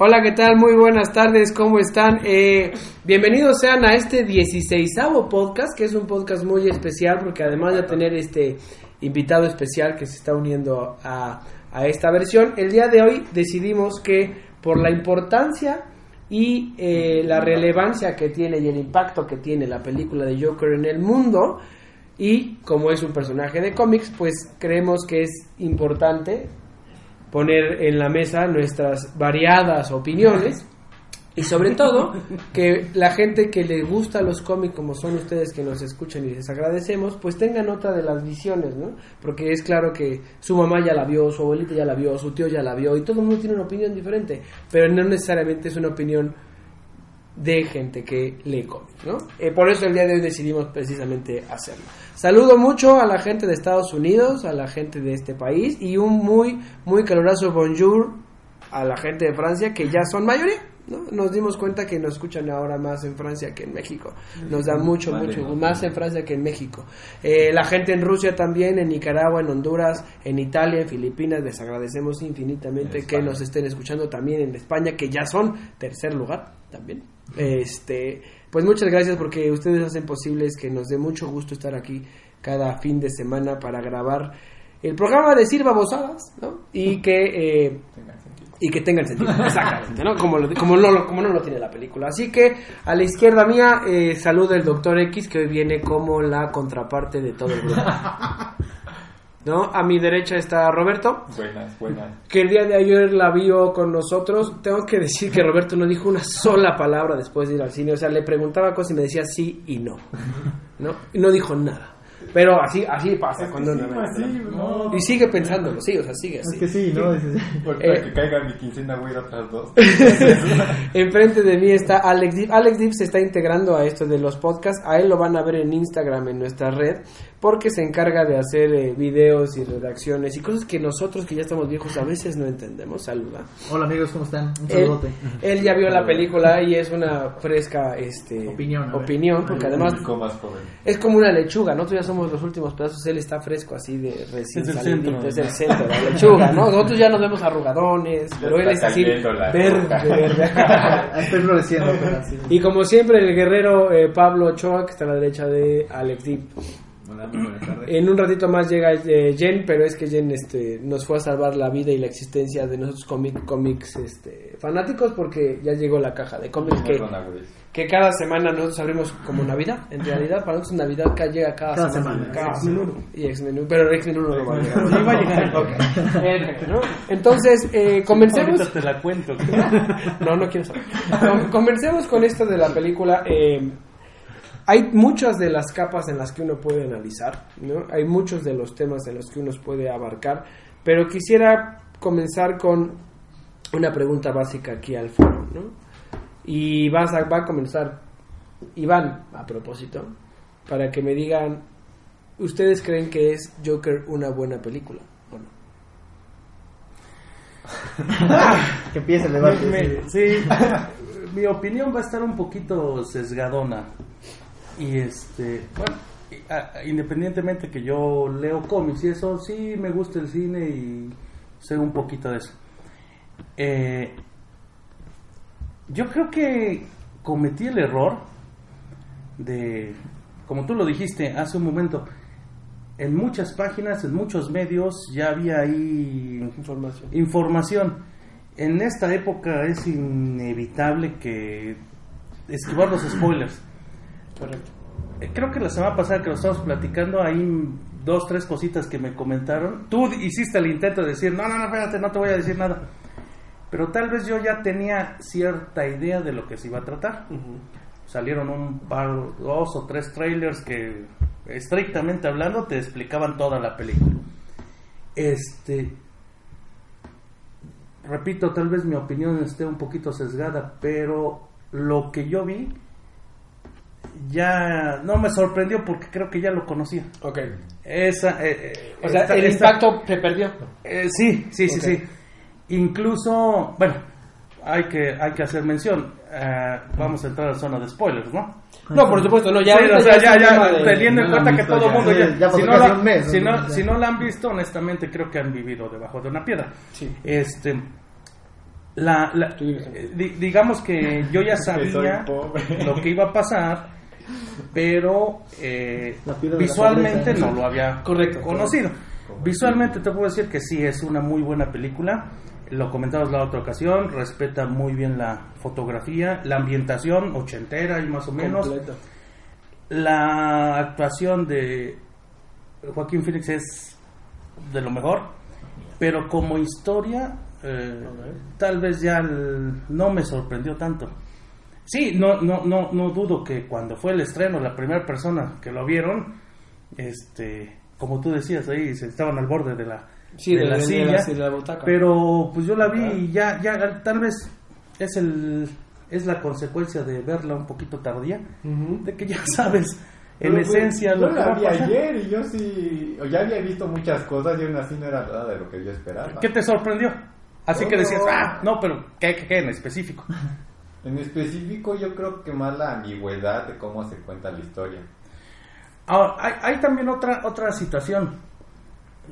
Hola, ¿qué tal? Muy buenas tardes, ¿cómo están? Eh, bienvenidos sean a este 16 podcast, que es un podcast muy especial porque además de tener este invitado especial que se está uniendo a, a esta versión, el día de hoy decidimos que por la importancia y eh, la relevancia que tiene y el impacto que tiene la película de Joker en el mundo, y como es un personaje de cómics, pues creemos que es importante poner en la mesa nuestras variadas opiniones y sobre todo que la gente que le gusta los cómics como son ustedes que nos escuchan y les agradecemos pues tengan nota de las visiones no porque es claro que su mamá ya la vio su abuelita ya la vio su tío ya la vio y todo el mundo tiene una opinión diferente pero no necesariamente es una opinión de gente que lee cómics, ¿no? Eh, por eso el día de hoy decidimos precisamente hacerlo. Saludo mucho a la gente de Estados Unidos, a la gente de este país y un muy, muy caluroso bonjour a la gente de Francia que ya son mayoría. ¿no? Nos dimos cuenta que nos escuchan ahora más en Francia que en México. Nos da mucho, mucho, más en Francia que en México. Eh, la gente en Rusia también, en Nicaragua, en Honduras, en Italia, en Filipinas, les agradecemos infinitamente que nos estén escuchando también en España, que ya son tercer lugar también. Este, pues muchas gracias porque ustedes hacen posibles que nos dé mucho gusto estar aquí cada fin de semana para grabar el programa de Sir Babosadas, ¿no? Y que eh, y que tengan sentido, exactamente, ¿no? Como, lo- como, no, lo- como no lo tiene la película. Así que a la izquierda mía eh, saluda el Doctor X que hoy viene como la contraparte de todo el grupo. ¿No? A mi derecha está Roberto, Buenas, buenas. que el día de ayer la vio con nosotros. Tengo que decir que Roberto no dijo una sola palabra después de ir al cine. O sea, le preguntaba cosas y me decía sí y no. ¿No? Y no dijo nada. Pero así, así pasa cuando uno no. Y sigue pensándolo, sí, o sea, sigue así. Es que sí, ¿no? Dices, Por Eh. que caiga mi quincena voy a ir a otras dos. Enfrente de mí está Alex Dip. Alex Dip se está integrando a esto de los podcasts. A él lo van a ver en Instagram, en nuestra red, porque se encarga de hacer eh, videos y redacciones y cosas que nosotros que ya estamos viejos a veces no entendemos. Saluda. Hola amigos, ¿cómo están? Un Él, saludote. él ya vio la película y es una fresca este, Opinión, opinión, porque además más es como una lechuga. Nosotros ya somos los últimos pedazos. Él está fresco así de recién Es el salidito, centro. Es el centro de la lechuga, ¿no? Nosotros ya nos vemos arrugadones, pero él es está así verde, floreciendo. Y como siempre, el guerrero eh, Pablo Ochoa, que está a la derecha de Alex Deep. En un ratito más llega eh, Jen, pero es que Jen este, nos fue a salvar la vida y la existencia de nosotros cómic, cómics este, fanáticos porque ya llegó la caja de cómics que, que cada semana nosotros abrimos como Navidad. En realidad, para nosotros Navidad llega cada, Cada semana. semana, Cada X-Men semana. Y X-Men, pero X-Men 1 no va a llegar. Sí, va a llegar. Entonces, eh, comencemos. Ahorita te la cuento. No, no quiero saber. Com- Comencemos con esto de la película. eh, hay muchas de las capas en las que uno puede analizar, ¿no? Hay muchos de los temas en los que uno puede abarcar, pero quisiera comenzar con una pregunta básica aquí al foro, ¿no? Y vas a, va a comenzar Iván, a propósito, para que me digan, ¿ustedes creen que es Joker una buena película o no? Que empiece el debate. Me- sí. sí, mi opinión va a estar un poquito sesgadona. Y este, bueno, independientemente que yo leo cómics y eso, sí me gusta el cine y sé un poquito de eso. Eh, yo creo que cometí el error de, como tú lo dijiste hace un momento, en muchas páginas, en muchos medios ya había ahí Información. información. En esta época es inevitable que esquivar los spoilers. Correcto. Eh, Creo que la semana pasada que lo estábamos platicando, hay dos, tres cositas que me comentaron. Tú hiciste el intento de decir, no, no, no, espérate, no te voy a decir nada. pero tal vez yo ya tenía cierta idea de lo que se iba a tratar. Salieron un par, dos o tres trailers que estrictamente hablando te explicaban toda la película. Este, repito, tal vez mi opinión esté un poquito sesgada, pero lo que yo vi ya no me sorprendió porque creo que ya lo conocía. Ok. Esa, eh, eh, O sea, esta- el esta- impacto se perdió. eh, sí, sí, sí, sí. Incluso, bueno, hay que, hay que hacer mención. eh, vamos a entrar a la zona de spoilers, ¿no? No, por supuesto, no, ya. Sí, o sea, ya, ya, teniendo en cuenta que todo el mundo ya, ya si, no la, un mes, si, ¿no? Ya. si no la han visto, honestamente creo que han vivido debajo de una piedra. Sí. Este, la, la- eh, digamos que yo ya sabía lo que iba a pasar, pero eh, visualmente no lo había Correcto. conocido. Visualmente te puedo decir que sí, es una muy buena película. Lo comentamos la otra ocasión, respeta muy bien la fotografía, la ambientación ochentera y más o menos. La actuación de Joaquín Phoenix es de lo mejor, pero como historia, eh, tal vez ya el- no me sorprendió tanto. Sí, no, no, no, no dudo que cuando fue el estreno, la primera persona que lo vieron, este, como tú decías ahí, se estaban al borde de la, Sí, de de, la de- silla, la, de la butaca. pero pues yo la vi y ya, ya tal vez es el es la consecuencia de verla un poquito tardía, Ujú. de que ya sabes en Pero, pues, esencia yo lo que la vi ayer y yo sí, ya había visto muchas cosas y aún así no era nada de lo que yo esperaba. ¿Qué te sorprendió? Así que decías, ah, no, pero ¿qué, qué, qué en específico? En específico yo creo que más la ambigüedad de cómo se cuenta la historia. Ahora, hay, hay también otra, otra situación.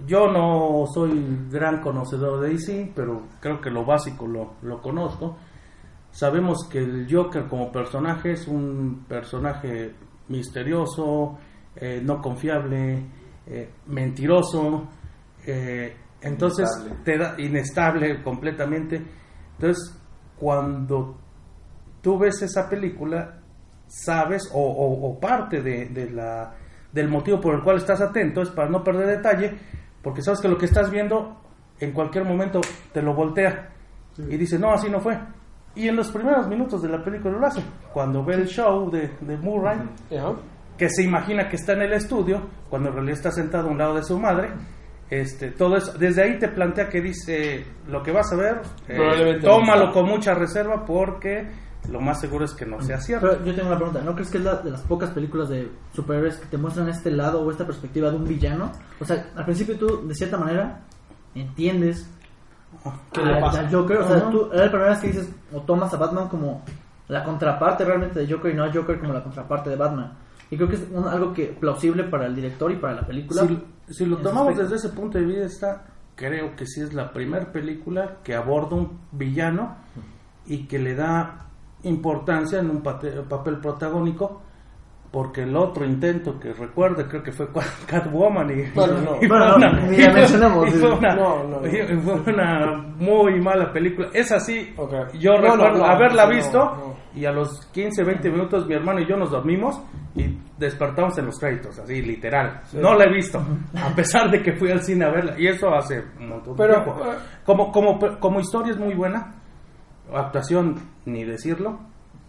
Yo no soy gran conocedor de DC, pero creo que lo básico lo, lo conozco. Sabemos que el Joker como personaje es un personaje misterioso, eh, no confiable, eh, mentiroso, eh, entonces Inestable. te da inestable completamente. Entonces, cuando tú ves esa película, sabes, o, o- o parte de, de la, del motivo por el cual estás atento es para no perder detalle, porque sabes que lo que estás viendo en cualquier momento te lo voltea y dice, no, así no fue. Y en los primeros minutos de la película lo hace. Cuando ve el show de, de Murray, que se imagina que está en el estudio, cuando en realidad está sentado a un lado de su madre. Este, todo eso, desde ahí te plantea que dice lo que vas a ver, eh, tómalo con mucha reserva porque lo más seguro es que no sea cierto. Pero yo tengo una pregunta, ¿no crees que es la de las pocas películas de superhéroes que te muestran este lado o esta perspectiva de un villano? O sea, al principio tú, de cierta manera, entiendes ¿Qué al- le pasa? al Joker, o sea, Ajá. tú, era la primera vez que dices, o tomas a Batman como la contraparte realmente de Joker y no a Joker como la contraparte de Batman. Y creo que es un- algo que plausible para el director y para la película. Si, si lo tomamos aspecto. desde ese punto de vista, creo que sí es la primera película que aborda un villano y que le da importancia en un papel protagónico. Porque el otro intento que recuerdo creo que fue Catwoman y, fue una- muy mala película. Es así, yo No, recuerdo no, haberla visto y a los 15, 20 minutos mi hermano y yo nos dormimos y despertamos en los créditos, así literal. No la he visto, a pesar de que fui al cine a verla. Y eso hace un montón de Pero, tiempo. eh, Como, como, como historia es muy buena, actuación ni decirlo.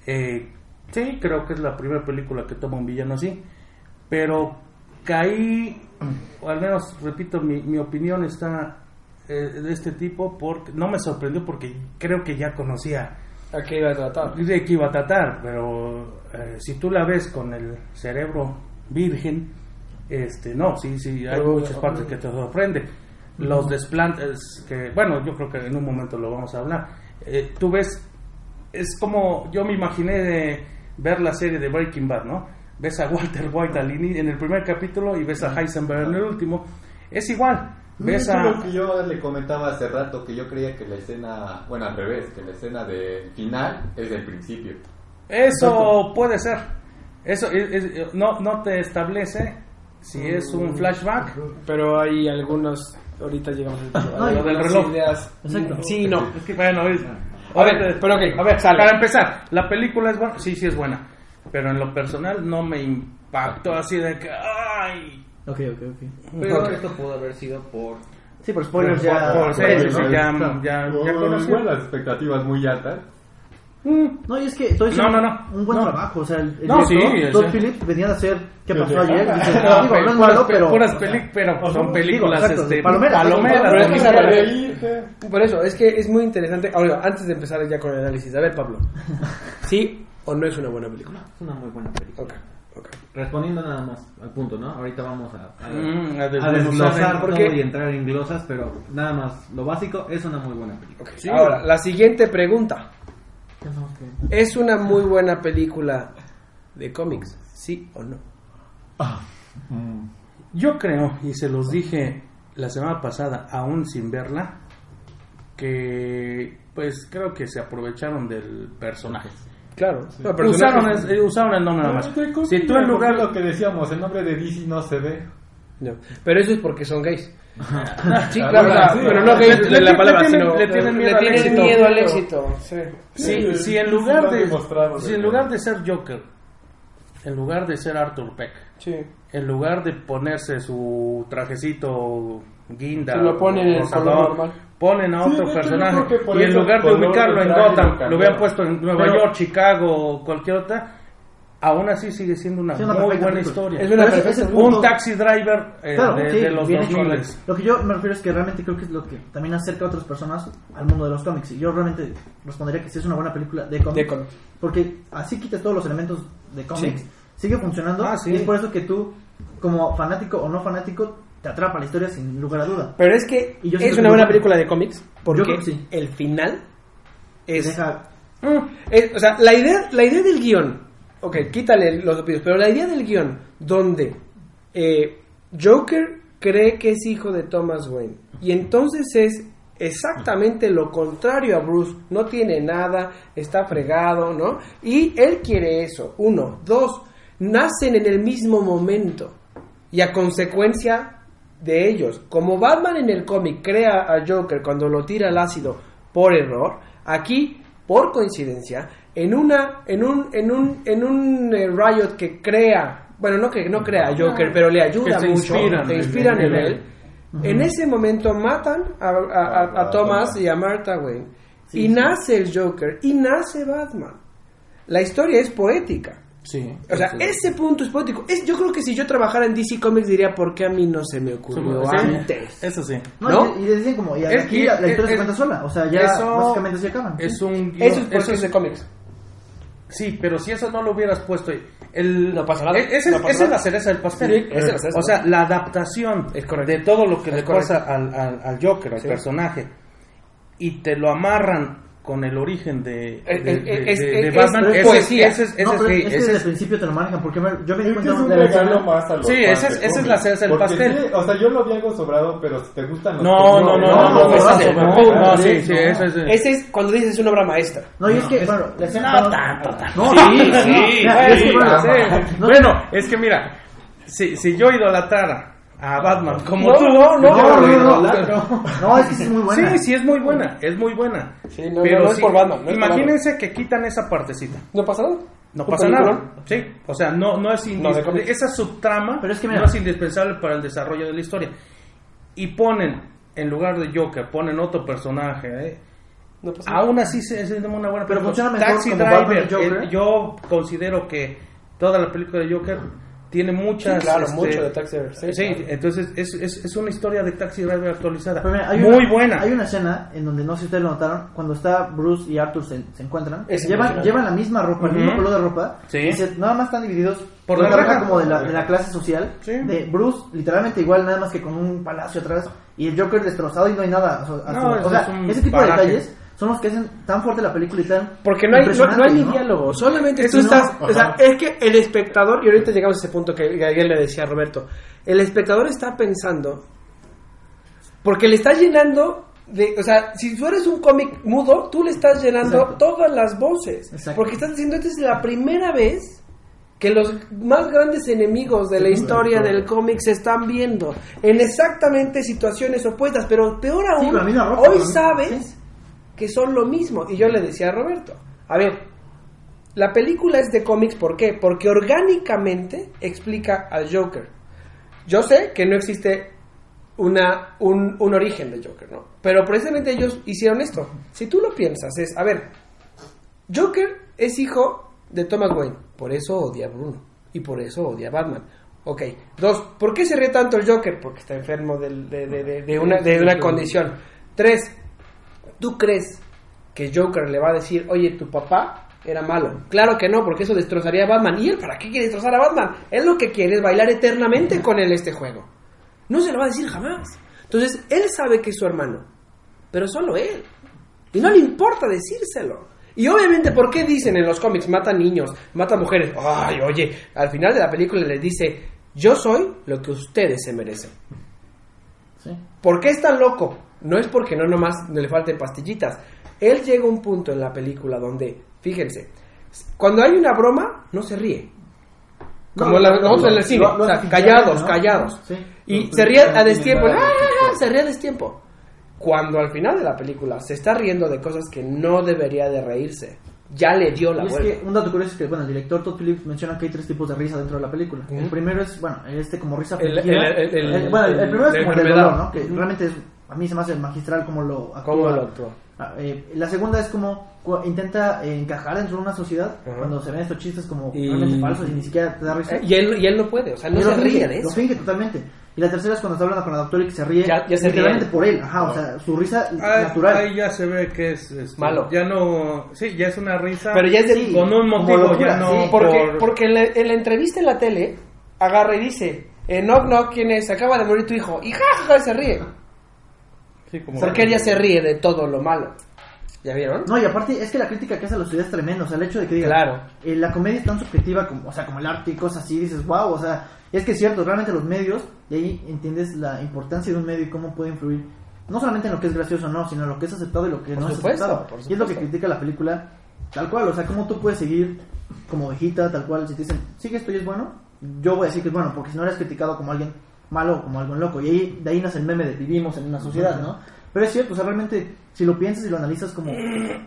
Eh, sí, creo que es la primera película que toma un villano así. Pero caí, o al menos, repito, mi, mi opinión está eh, de este tipo, porque no me sorprendió porque creo que ya conocía ¿A qué iba a tratar? de qué iba a tratar, pero eh, si tú la ves con el cerebro virgen, este, no, sí, sí, hay Pero, muchas partes que te sorprende. Los desplantes, que, bueno, yo creo que en un momento lo vamos a hablar. Eh, tú ves, es como yo me imaginé de ver la serie de Breaking Bad, ¿no? Ves a Walter White al en el primer capítulo y ves a Heisenberg en el último. Es igual. Ves Eso a, es lo que yo le comentaba hace rato, que yo creía que la escena, bueno, al revés, que la escena del final es del principio. Eso puede ser. Eso es- es- no, no te establece si es un flashback. Pero hay algunos. Ahorita llegamos al tema. No, del Las reloj. ideas- Exacto. Sí, no. Es que, bueno, es- A ver, pero ok, a ver, sale. para empezar, la película es buena, sí, sí es buena, pero en lo personal no me impactó así de que, ay, Ok, ok, ok. Pero Ok. esto pudo haber sido por Sí, por spoilers Por- ya. por- Sí, por- sí, sí, por- ya, ya, ya las expectativas muy altas. No, y es que todo No, no, no. un buen No. trabajo. O sea, el, el No, sí, director, o Todd. Phillips venía a hacer ¿Qué Sí, pasó sí. ayer? Dice, No, digo, no es puras, malo, pero. puras peli- pero son películas exacto, este, palomeras, palomeras. Pero es que Para sabe- reírte. Por eso, es que es muy interesante. Ahora, antes de empezar ya con el análisis, a ver, Pablo. ¿Sí o no es una buena película? Es una muy buena película. Ok, ok. Respondiendo nada más al punto, ¿no? Ahorita vamos a, a, Mm, a a desglosar en- todo porque- y entrar en glosas, pero nada más, lo básico es una muy buena película. ok. Sí. Ahora, la siguiente pregunta. ¿Es una muy buena película de cómics? ¿Sí o no? Yo creo, y se los dije la semana pasada, aún sin verla, que pues creo que se aprovecharon del personaje. Claro. Pero Usaron, es- eh, usaron el nombre nada más. Si tú en lugar lo que decíamos, el nombre de DC no se ve. No, Pero eso es porque son gays. Sí, Ah, claro, sí. pero no Le- de la le- palabra, le tienen- sino le tienen miedo al tienen éxito. miedo al éxito. Sí. si, si en sí, lugar de si en lugar de ser Joker, en lugar de ser Arthur Peck, Sí. en lugar de ponerse su trajecito guinda, Se lo ponen en normal. ponen a Sí, otro personaje y en lugar de ubicarlo en Gotham, lo hubieran puesto en Nueva Pero- York, Chicago o cualquier otra, aún así sigue siendo una Sí, una muy buena película. historia. Es una perfecta ese un punto- taxi driver eh, Claro, de, sí, de los bien hecho. 2000 Lo que yo me refiero es que realmente creo que es lo que también acerca a otras personas al mundo de los cómics. Y yo realmente respondería que sí es una buena película de cómics. De cómics. Porque así quitas todos los elementos de cómics. Sí. Sigue funcionando. Ah, sí. Y es por eso que tú, como fanático o no fanático, te atrapa la historia sin lugar a duda. Pero es que Y yo es una que buena película de cómics porque el final es, Deja, es- o sea, la idea la idea del guion, ok, quítale los opinios, pero la idea del guion donde eh, Joker cree que es hijo de Thomas Wayne. Y entonces es exactamente lo contrario a Bruce, no tiene nada, está fregado, ¿no? Y él quiere eso, uno, dos, nacen en el mismo momento. Y a consecuencia de ellos. Como Batman en el cómic crea a Joker cuando lo tira al ácido por error, aquí, por coincidencia, en una, en un, en un, en un eh, Riot que crea, bueno, no que no crea a Joker, pero le ayuda Que se mucho, inspiran se en- inspiran en en él. él. En ese momento matan a, a- a- a A Thomas y a Martha Wayne. Sí, y sí. nace el Joker y nace Batman. La historia es poética. Sí. O sea, Sí. ese punto es poético. Es, yo creo que si yo trabajara en DC Comics diría, ¿por qué a mí no se me ocurrió Sí, antes? Eso sí. no, ¿No? Y, y decían como, y Es- aquí la, la es- historia se es- cuenta sola. O sea, ya eso básicamente se acaban. Es un guión- Eso es porque eso es de cómics. Sí, pero si eso no lo hubieras puesto, el, No pasa nada, e- Ese, no pasa esa es la cereza del pastel. Sí, esa es la cereza. o sea, la adaptación de todo lo que Es le correcto. pasa al, al, al Joker, al Sí. personaje, y te lo amarran con el origen de, Batman. es ese, poesía. ese es- ese no, pero sí, es que ese desde el principio te lo manejan. Porque me- yo me di cuenta de la regalo escena- más a los Sí, esa es- de esa es la del pastel. sí, o sea, yo lo vi algo sobrado, pero si te gustan los No, no, no, no, no, no, no, esa no, es- no, no, no, sí, no, sí, Ese es cuando dices es una obra maestra. No, y es que, bueno, la escena. No tanto, tanto. No, Sí, no, sí, bueno, es que mira, si, si yo idolatrara a Batman como No, tú, no, no, no, no, no, es que sí es muy buena. Sí, sí es muy buena, es muy buena. Sí, no, Pero no, no es por Batman, no es por imagínense que quitan esa partecita. ¿No pasa nada? No ¿Un pasa película? nada. Sí, o sea, no, no es indispensable. esa subtrama Pero es que mira- no es indispensable para el desarrollo de la historia. Y ponen, en lugar de Joker, ponen otro personaje. ¿eh? No pasa nada. Aún así se es una buena Pero película. funciona mejor Taxi como Driver, Batman Joker. eh, yo considero que toda la película de Joker tiene muchas... Sí, claro, este, mucho de Taxi Driver, sí, Sí, claro. entonces es, es, es una historia de Taxi Driver actualizada. Pero mira, hay Muy una, buena. Hay una escena en donde no sé si ustedes lo notaron, cuando está Bruce y Arthur se, se encuentran, Es llevan, llevan la misma ropa, el mismo color de ropa, Sí. y se- nada más están divididos Por la como de la, de la clase social, de Bruce literalmente igual, nada más que con un palacio atrás, y el Joker destrozado y no hay nada. O sea, No, o eso sea, es un ese tipo paraje. de detalles son los que hacen tan fuerte la película y tan Porque no hay, no, no hay ni ¿no? diálogo, solamente tú estás, o sea, es que el espectador, y ahorita llegamos a ese punto que ayer le decía a Roberto, el espectador está pensando, porque le está llenando de, o sea, si tú eres un cómic mudo, tú le estás llenando Exacto. todas las voces, Exacto. porque estás diciendo, esta es la primera vez que los más grandes enemigos de la historia del cómic se están viendo en exactamente situaciones opuestas, pero peor Sí, aún, ropa, hoy sabes sí. Que son lo mismo. Y yo le decía a Roberto, a ver, la película es de cómics, ¿por qué? Porque orgánicamente explica al Joker. Yo sé que no existe una, un, un origen de Joker, ¿no? Pero precisamente ellos hicieron esto. Si tú lo piensas, es, a ver, Joker es hijo de Thomas Wayne, por eso odia a Bruno y por eso odia a Batman. Ok, dos, ¿por qué se ríe tanto el Joker? Porque está enfermo de, de- de- de una, de una condición. Tres, ¿tú crees que Joker le va a decir, oye, tu papá era malo? Claro que no, porque eso destrozaría a Batman. ¿Y él para qué quiere destrozar a Batman? Él lo que quiere es bailar eternamente con él este juego. No se lo va a decir jamás. Entonces, él sabe que es su hermano, pero solo él. Y no le importa decírselo. Y obviamente, ¿por qué dicen en los cómics, mata niños, mata mujeres? Ay, oye, al final de la película les dice, yo soy lo que ustedes se merecen. Sí. ¿Por qué es tan loco? No es porque no nomás no le falten pastillitas. Él llega a un punto en la película donde, fíjense, cuando hay una broma, no se ríe. Como No, la, no, en el cine, o sea, callados, ¿no? callados. Sí. Y se ríe a destiempo, ¡ah! se ríe a destiempo. Cuando al final de la película se está riendo de cosas que no debería de reírse, ya le dio la Y es vuelta. que un dato curioso es que, bueno, el director Todd Phillips menciona que hay tres tipos de risa dentro de la película. El Ujú. primero es, bueno, este como risa El- el- el- el- bueno, el, el primero es como el dolor, ¿no? Que realmente es, a mí se me hace magistral como lo actúa. ¿Cómo lo actuó? Ah, eh, la segunda es como intenta eh, encajar dentro de una sociedad Ajá. cuando se ven estos chistes como Y- realmente falsos y ni siquiera te da risa. Eh, Y él, y él no puede, o sea, no Y se lo finge, ríe de Lo eso. finge totalmente. Y la tercera es cuando está hablando con la doctora y que se ríe. Ya- ya se literalmente ríe. por él. Ajá, o sea, su risa Ahí, natural. ahí ya se ve que es este, Malo. Ya no, sí, ya es una risa. Pero ya es de- Sí, con un motivo, locura, ya no sí, Porque, por- porque en, la, en la entrevista en la tele, agarra y dice, eh, knock knock, ¿quién es? Acaba de morir tu hijo. Y jajaja, se ríe. Sí, como- Porque ella se ríe de todo lo malo. ¿Ya vieron? No, y aparte es que la crítica que hace a la sociedad es tremenda. O sea, el hecho de que diga, Claro. eh, la comedia es tan subjetiva como, o sea, como el arte y cosas así, dices, wow, o sea, es que es cierto, realmente los medios, y ahí entiendes la importancia de un medio y cómo puede influir, no solamente en lo que es gracioso o no, sino en lo que es aceptado y lo que Por no supuesto, es aceptado. por Y es lo que critica la película, tal cual, o sea, cómo tú puedes seguir como ovejita, tal cual, si te dicen, sigue esto y es bueno, yo voy a decir que es bueno, porque si no eres criticado como alguien malo como algo loco, y ahí, de ahí nace el meme de vivimos en una sociedad, ¿no? Pero es cierto, o sea, realmente, si lo piensas y lo analizas como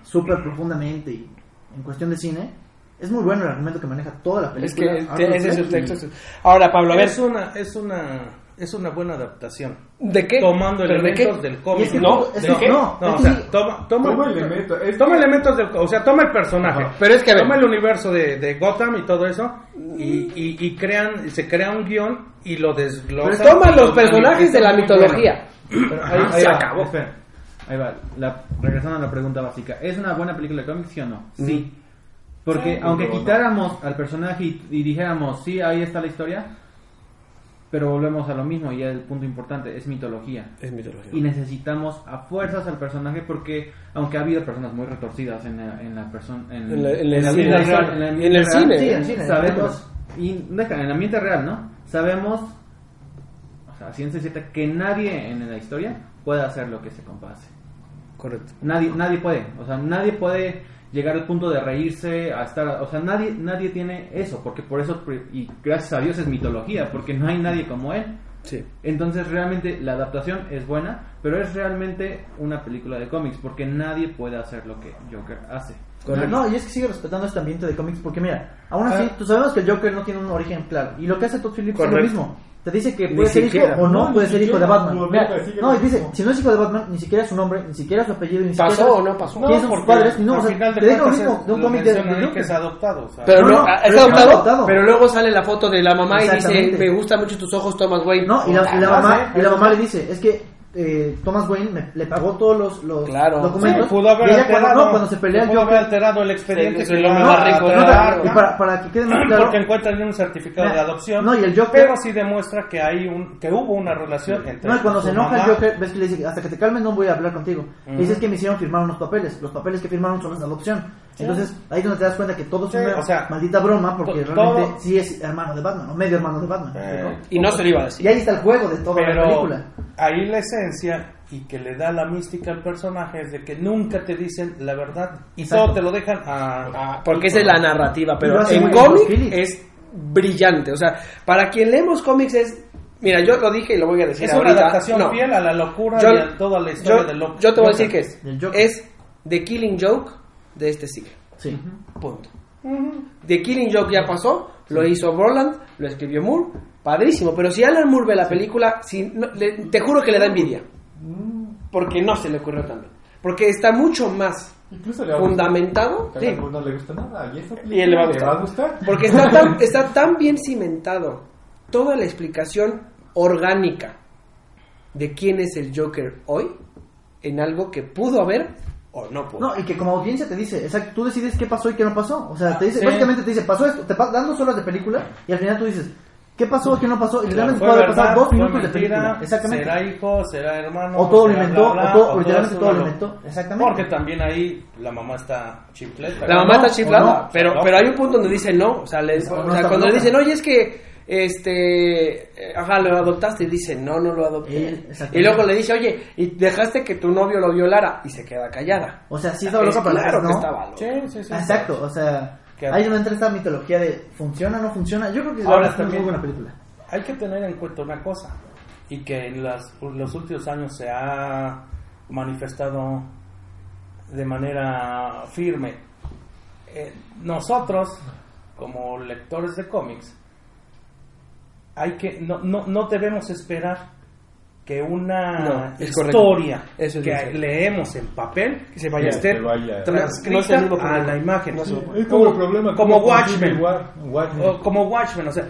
súper profundamente y en cuestión de cine, es muy bueno el argumento que maneja toda la Es que película. te- Arnold ese es el texto. Ahora, Pablo, a ver, es una, es una, es una buena adaptación. ¿de qué? Tomando ¿Pero de elementos qué? del cómic. es que No, es ¿de que qué? no, No, es o que sea, toma, toma, Toma elementos, es toma que- elementos del, o sea, toma el personaje, Pero es que, toma el universo de, de Gotham y todo eso y, y, y crean, se crea un guion y lo desglosan. Pero toma y los lo- personajes de la mitología. Pero ahí, se va, acabó. espera, ahí va. La- regresando a la pregunta básica. ¿Es una buena película de cómics, sí o no? Sí. Porque Sí, aunque no. quitáramos al personaje y, y dijéramos, sí, ahí está la historia, pero volvemos a lo mismo y es el punto importante, es mitología. Es mitología. Y necesitamos a fuerzas al personaje porque, aunque ha habido personas muy retorcidas en la, en la persona... En, En la- en el cine, en real, el- en la en vida el real, cine. Sí, en el cine, sabemos, y deja, en el ambiente real, ¿no? Sabemos, o sea, ciencia cierta, que nadie en la historia puede hacer lo que se compase. Correcto. Nadie, nadie puede, o sea, nadie puede llegar al punto de reírse, a estar, o sea, nadie, nadie tiene eso, porque por eso, y gracias a Dios es mitología, porque no hay nadie como él. Sí. Entonces realmente la adaptación es buena, pero es realmente una película de cómics, porque nadie puede hacer lo que Joker hace. Correcto. No, y es que sigue respetando este ambiente de cómics porque mira, aún así, Ah. tú sabemos que el Joker no tiene un origen claro. Y lo que hace Todd Phillips es lo mismo. Te dice que Ni puede ser siquiera. hijo o no, No, puede ser hijo de. Batman. Mira, no, y dice, si no es hijo de Batman, ni siquiera su nombre, ni siquiera su apellido, ni ¿Pasó siquiera o no pasó? quiénes son sus padres, no, o sea, te digo lo mismo es- de un cómic de, que es adoptado. o sea, Pero No, no, no, ah, pero está es adoptado, pero luego sale la foto de la mamá y dice, me gustan mucho tus ojos, Thomas Wayne. No, y la, mamá, y la mamá le dice, es que eh, Thomas Wayne me- le pagó todos los, los Claro. documentos. Sí, pudo haber y ella cuando, alterado, no, cuando se pelea el pudo haber Joker, alterado el expediente Sí, que sí, rico no, y para, para que quede más claro, porque encuentran un certificado de adopción no, y el Joker- pero sí demuestra que hay un que hubo una relación entre No, y cuando su se enoja mamá- el Joker, ves que le dice, hasta que te calmes no voy a hablar contigo. Ujú. Y dices que me hicieron firmar unos papeles. Los papeles que firmaron son los de adopción. Entonces, ahí es donde te das cuenta que todo es Sí, una o sea, maldita broma, porque to- realmente todo- sí es hermano de Batman, o medio hermano de Batman. ¿me Eh? Y no se lo iba a decir. Y ahí está el juego de toda la pero película. Ahí la esencia y que le da la mística al personaje es de que nunca te dicen la verdad y Exacto. todo te lo dejan a, Ah, porque esa es la narrativa, pero lo en cómic es brillante. O sea, para quien leemos cómics es... Mira, yo lo dije y lo voy a decir es una ahorita. adaptación No. fiel a la locura Yo- y a toda la historia yo, del loco yo te voy a Joker. decir que es. Es The Killing Joke de este siglo. Sí. Punto. The Killing Joke ya pasó, lo hizo Roland, lo escribió Moore, padrísimo. Pero si Alan Moore ve la película, si, no- le- te juro que le da envidia. Porque no se le ocurrió también. Porque está mucho más Incluso le va a gustar. fundamentado. Que a Sí, algunos no le gusta nada. Y esa Y él le va a gustar. Porque está tan, está tan bien cimentado toda la explicación orgánica de quién es el Joker hoy en algo que pudo haber o no pudo. No, y que como audiencia te dice, exacto, tú decides qué pasó y qué no pasó. O sea, te dice, Sí. básicamente te dice, pasó esto, te dan dos horas de película y al final tú dices, ¿qué pasó, qué no pasó? Y literalmente puede pasar dos minutos de película. Exactamente. Será hijo, será hermano. O todo lo inventó, bla, bla, o todo- o literalmente todo lo inventó. Exactamente. Porque también ahí la mamá está chifleta. La mamá no, está chiflada, no, pero, no. pero hay un punto donde dice no. O sea, le- No, o no sea, cuando le dicen, oye, es que este, eh, ajá, lo adoptaste, y dice, no, no lo adopté. Eh, y luego le dice, oye, y dejaste que tu novio lo violara, y se queda callada. O sea, sí estaba loca, Es pero claro no. que estaba loca. Sí, sí, sí. Exacto, o sea, ahí donde entra esta mitología de funciona o no funciona. Yo creo que Ahora es una muy buena película. Hay que tener en cuenta una cosa, y que en las- los últimos años se ha manifestado de manera firme. Eh, nosotros, como lectores de cómics, hay que no, no, no debemos esperar que una No, es historia es que leemos en papel Que se vaya Que vaya. transcrita No a la imagen. No es como como con Watchmen. War. Watchmen. O como Watchmen, o sea,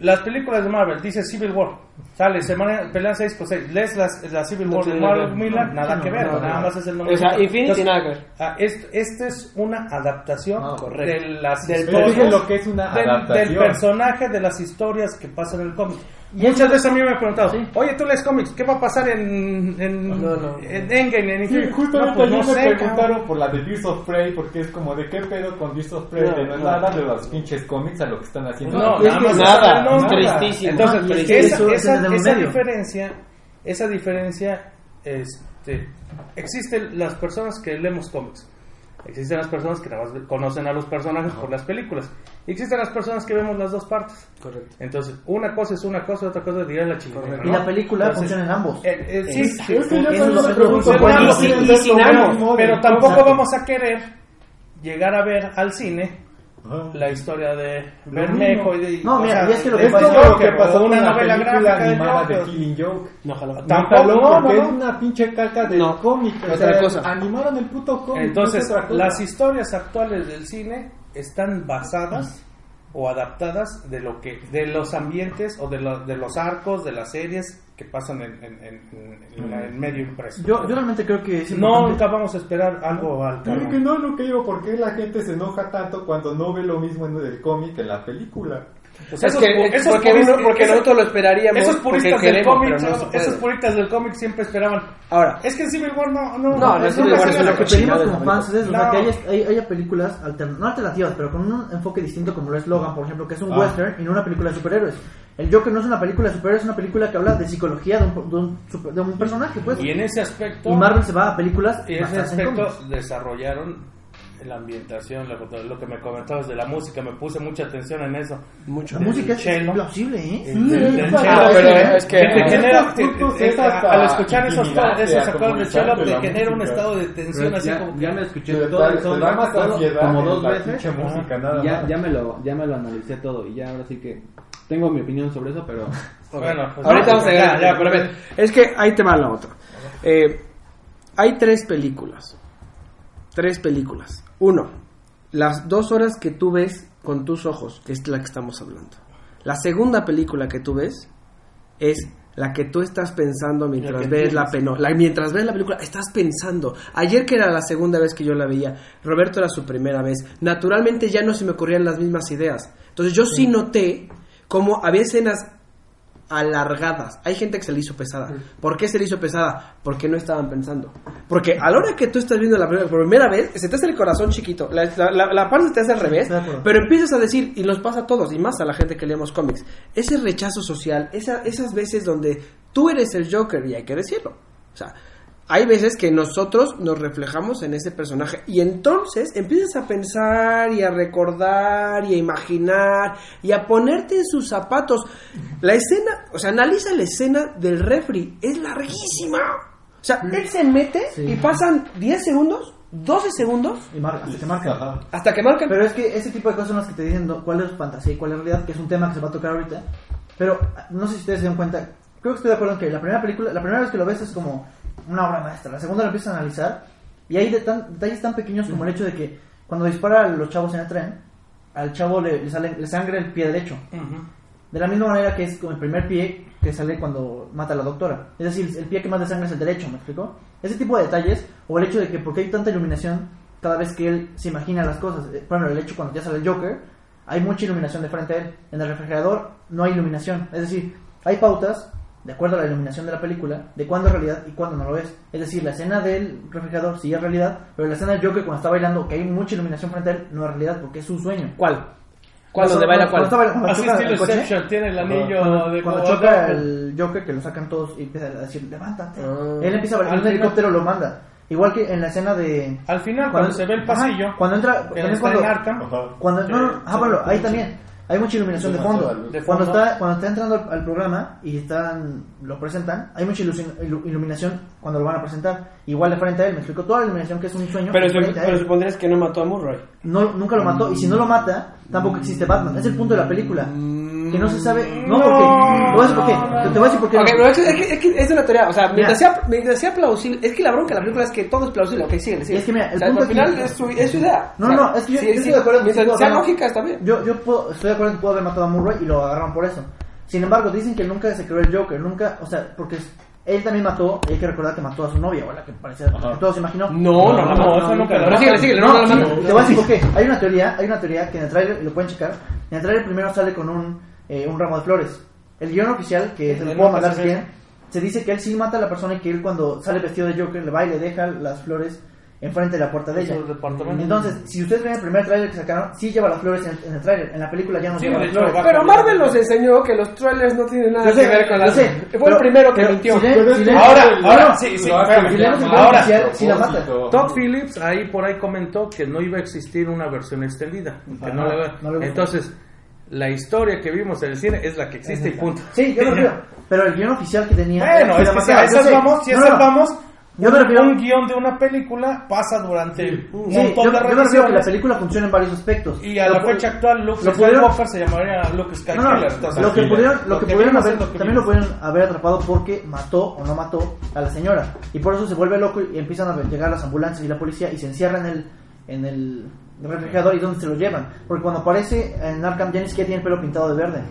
las películas de Marvel, dice Civil War, sale, se maneja- pelean 6 por 6, lees las, la Civil No War de Marvel que ver. Miller, No, nada no, que ver, no, nada no. más es el nombre. O sea, Infinity Entonces, nada que ver. ah, es- Esta es una adaptación Ah, correcto. de las Del lo que es una del, adaptación. del personaje de las historias que pasan en el cómic. Muchas veces a mí me han preguntado, oye, tú lees cómics, ¿qué va a pasar en, en, No, no. en Endgame, en Sí, justo No, pues ayer no me sé, preguntaron por la de Birds of Prey, porque es como de qué pedo con Birds of Prey, No, de no es no. nada de los pinches cómics a lo que están haciendo. No, nada más nada, es tristísimo. Entonces, No, y es esa, esa- esa diferencia, esa diferencia, este, existen las personas que leemos cómics. Existen las personas que nada más conocen a los personajes por las películas. Y existen las personas que vemos las dos partes. Correcto. Entonces, una cosa es una cosa, otra cosa es dirá la chingada. Y la película funciona en ambos. Eh, eh, sí, Es- sí, Es es es mismo pero tampoco vamos a querer llegar a ver al cine. La historia de Bermejo y de, No, mira, sea, y es que lo de que pasó- lo Joker, que pasó una la novela película gráfica de animada de Joker. Killing Joke. No, ojalá. No, Tampoco, no, porque no, es una pinche calca del No, cómic. o otra sea, cosa. Animaron el puto cómic. Entonces, las historias actuales del cine están basadas o adaptadas de lo que de los ambientes o de, lo- de los arcos de las series que pasan en, en, en- en la- en medio impreso. Yo, yo realmente creo que es no, nunca vamos a esperar algo al cabrón. que no, lo que digo, ¿por qué la gente se enoja tanto cuando no ve lo mismo en el cómic que en la película? Pues Es esos que- esos porque, puristas- uno- porque esos- nosotros lo esperaríamos. Esos puristas del queremos, cómic, no esos puristas del cómic siempre esperaban. Ahora, Es que en Civil War no, no, No, no, es Civil War es lo que pedimos como fans es eso, o sea, No. que haya, hay- haya películas altern- no alternativas, pero con un enfoque distinto como lo es Logan, por ejemplo, que es un Ah. western y no una película de superhéroes. El Joker no es una película de superhéroes, es una película que habla de psicología de un, de un, super- de un personaje, pues. Y en ese aspecto Y Marvel se va a películas Y en ese en aspecto cómics. desarrollaron la ambientación, lo, lo que me comentabas de la música, me puse mucha atención en eso. mucho. La música es Cello. plausible, ¿eh? Ah, pero ¿eh? es que- te a genera, te- te- es al escuchar esos, esos acordes de comunizarte te la genera un estado de tensión así ya, como que... ya me escuché todo el como dos la veces. música, nada ya, más. ya me lo ya me lo analicé todo y ya ahora sí que tengo mi opinión sobre eso, pero Bueno, pues Ahorita vamos a llegar. ya, pero ven, es que ahí te va la otra. Eh, hay tres películas. Tres películas. Uno, las dos horas que tú ves con tus ojos, que es la que estamos hablando. La segunda película que tú ves es la que tú estás pensando mientras ves la entiendes. peno, la, mientras ves la película, estás pensando. Ayer que era la segunda vez que yo la veía, Roberto era su primera vez. Naturalmente ya no se me ocurrían las mismas ideas. Entonces yo sí noté como había escenas alargadas. Hay gente que se le hizo pesada. ¿Por qué se le hizo pesada? Porque no estaban pensando. Porque a la hora que tú estás viendo la primera, por primera vez, se te hace el corazón chiquito. La, la, la- la parte se te hace al revés. Pero empiezas a decir, y nos pasa a todos, y más a la gente que leemos cómics, ese rechazo social, esa- esas veces donde tú eres el Joker, y hay que decirlo. O sea, hay veces que nosotros nos reflejamos en ese personaje y entonces empiezas a pensar y a recordar y a imaginar y a ponerte en sus zapatos. La escena, o sea, analiza la escena del refri, es larguísima. O sea, él se mete Sí. y pasan 10 segundos, 12 segundos Y mar- hasta que marca. Ajá. hasta que marcan. Pero es que ese tipo de cosas son las que te dicen cuál es fantasía y cuál es realidad, que es un tema que se va a tocar ahorita. Pero no sé si ustedes se dan cuenta, creo que estoy de acuerdo en que la primera película, la primera vez que lo ves es como una obra maestra, la segunda lo empiezas a analizar y hay detalles tan pequeños como el hecho de que cuando dispara a los chavos en el tren, al chavo le, le sale, le sangra el pie derecho. De la misma manera que es como el primer pie que sale cuando mata a la doctora. Es decir, el pie que más le sangra es el derecho, ¿me explico? Ese tipo de detalles, o el hecho de que porque hay tanta iluminación cada vez que él se imagina las cosas. Eh, Por ejemplo, el hecho cuando ya sale el Joker, hay mucha iluminación de frente a él. En el refrigerador no hay iluminación. Es decir, hay pautas, de acuerdo a la iluminación de la película, de cuándo es realidad y cuándo no lo es. Es decir, la escena del refrigerador sí es realidad, pero la escena del Joker cuando está bailando, que hay mucha iluminación frente a él, no es realidad porque es un sueño. ¿Cuál? ¿Cuál? ¿Dónde baila cuál? Así choca estilo el coche, Inception, tiene el anillo cuando, de cuando choca el Joker, que lo sacan todos y empieza a decir, levántate. Ah. Él empieza a bailar, un final- helicóptero lo manda. Igual que en la escena de... Al final, cuando, se ve el Ajá, pasillo, cuando entra... cuando, cuando, no, no, Sí, ah, bueno, ahí también. Hay mucha iluminación de fondo. Cuando está, cuando está entrando al, al programa y están, lo presentan, hay mucha ilusión- ilu- iluminación cuando lo van a presentar. Igual de frente a él, me explico toda la iluminación que es un sueño. Pero, a pero supondrías que no mató a Murray. No, nunca lo mató. Y si no lo mata, tampoco existe Batman. Es el punto de la película. Que no se sabe. No, porque. Te voy a decir por qué. Te, te voy a decir por qué. Ok, pero es, que- es que, es es una teoría, o sea, mientras sea, mientras sea plausible, es que la bronca de la película es que todo es plausible, ok, sigue, sigue. Es que mira, el O sea, punto al final es su, es su idea. No, O sea, no, es que yo, sí, yo sí, estoy de acuerdo. Mientras sea lógica, está bien. Yo, yo puedo- estoy de acuerdo que pudo haber matado a Murray y lo agarraron por eso. Sin embargo, dicen que nunca se creó el Joker. Nunca. O sea, porque él también mató. y Hay que recordar que mató a su novia, o la que parecía. que todos se imaginó. No, no, no, no, eso nunca lo Pero síguele, síguele, no, no, no, sí, no. Te voy a decir por qué. Hay una teoría, hay una teoría que en el trailer, y lo pueden checar, en el trailer primero sale con un, eh, un ramo de flores. El guion oficial, que se lo puedo mandar si quieren, se dice que él sí mata a la persona y que él cuando sale vestido de Joker le va y le deja las flores enfrente de la puerta de ella. Entonces, si ustedes ven el primer trailer que sacaron, sí lleva las flores en, en el trailer. En la película ya no Sí, lleva de las hecho, flores. Pero Marvel nos enseñó que los trailers no tienen nada sé, que ver con las... sé, Fue pero- el primero que mintió. si si Ahora, ahora, sí, sí, lo. Si Ahora, inicial, sí la mata. propósito. Todd Phillips ahí por ahí comentó que no iba a existir una versión extendida. Que Ajá, no le va- no le gustó. Entonces, la historia que vimos en el cine es la que existe y punto. Sí, yo me refiero. Pero el guion oficial que tenía. Bueno, es la que si a esas vamos, si a esas vamos, Yo un, refiero- un guion de una película pasa durante un Sí, yo, montón yo de que la película funciona en varios aspectos. Y a Lo la fecha actual, Luke lo pudieron- Skywalker se llamaría Luke No, Skywalker. no, Entonces, lo que pudieron, lo lo que pudieron haber, es lo que también lo pudieron haber atrapado porque mató o no mató a la señora. Y por eso se vuelve loco y empiezan a llegar las ambulancias y la policía y se encierra en el, en el refrigerador y donde se lo llevan. Porque cuando aparece en Arkham ya ni siquiera tiene el pelo pintado de verde.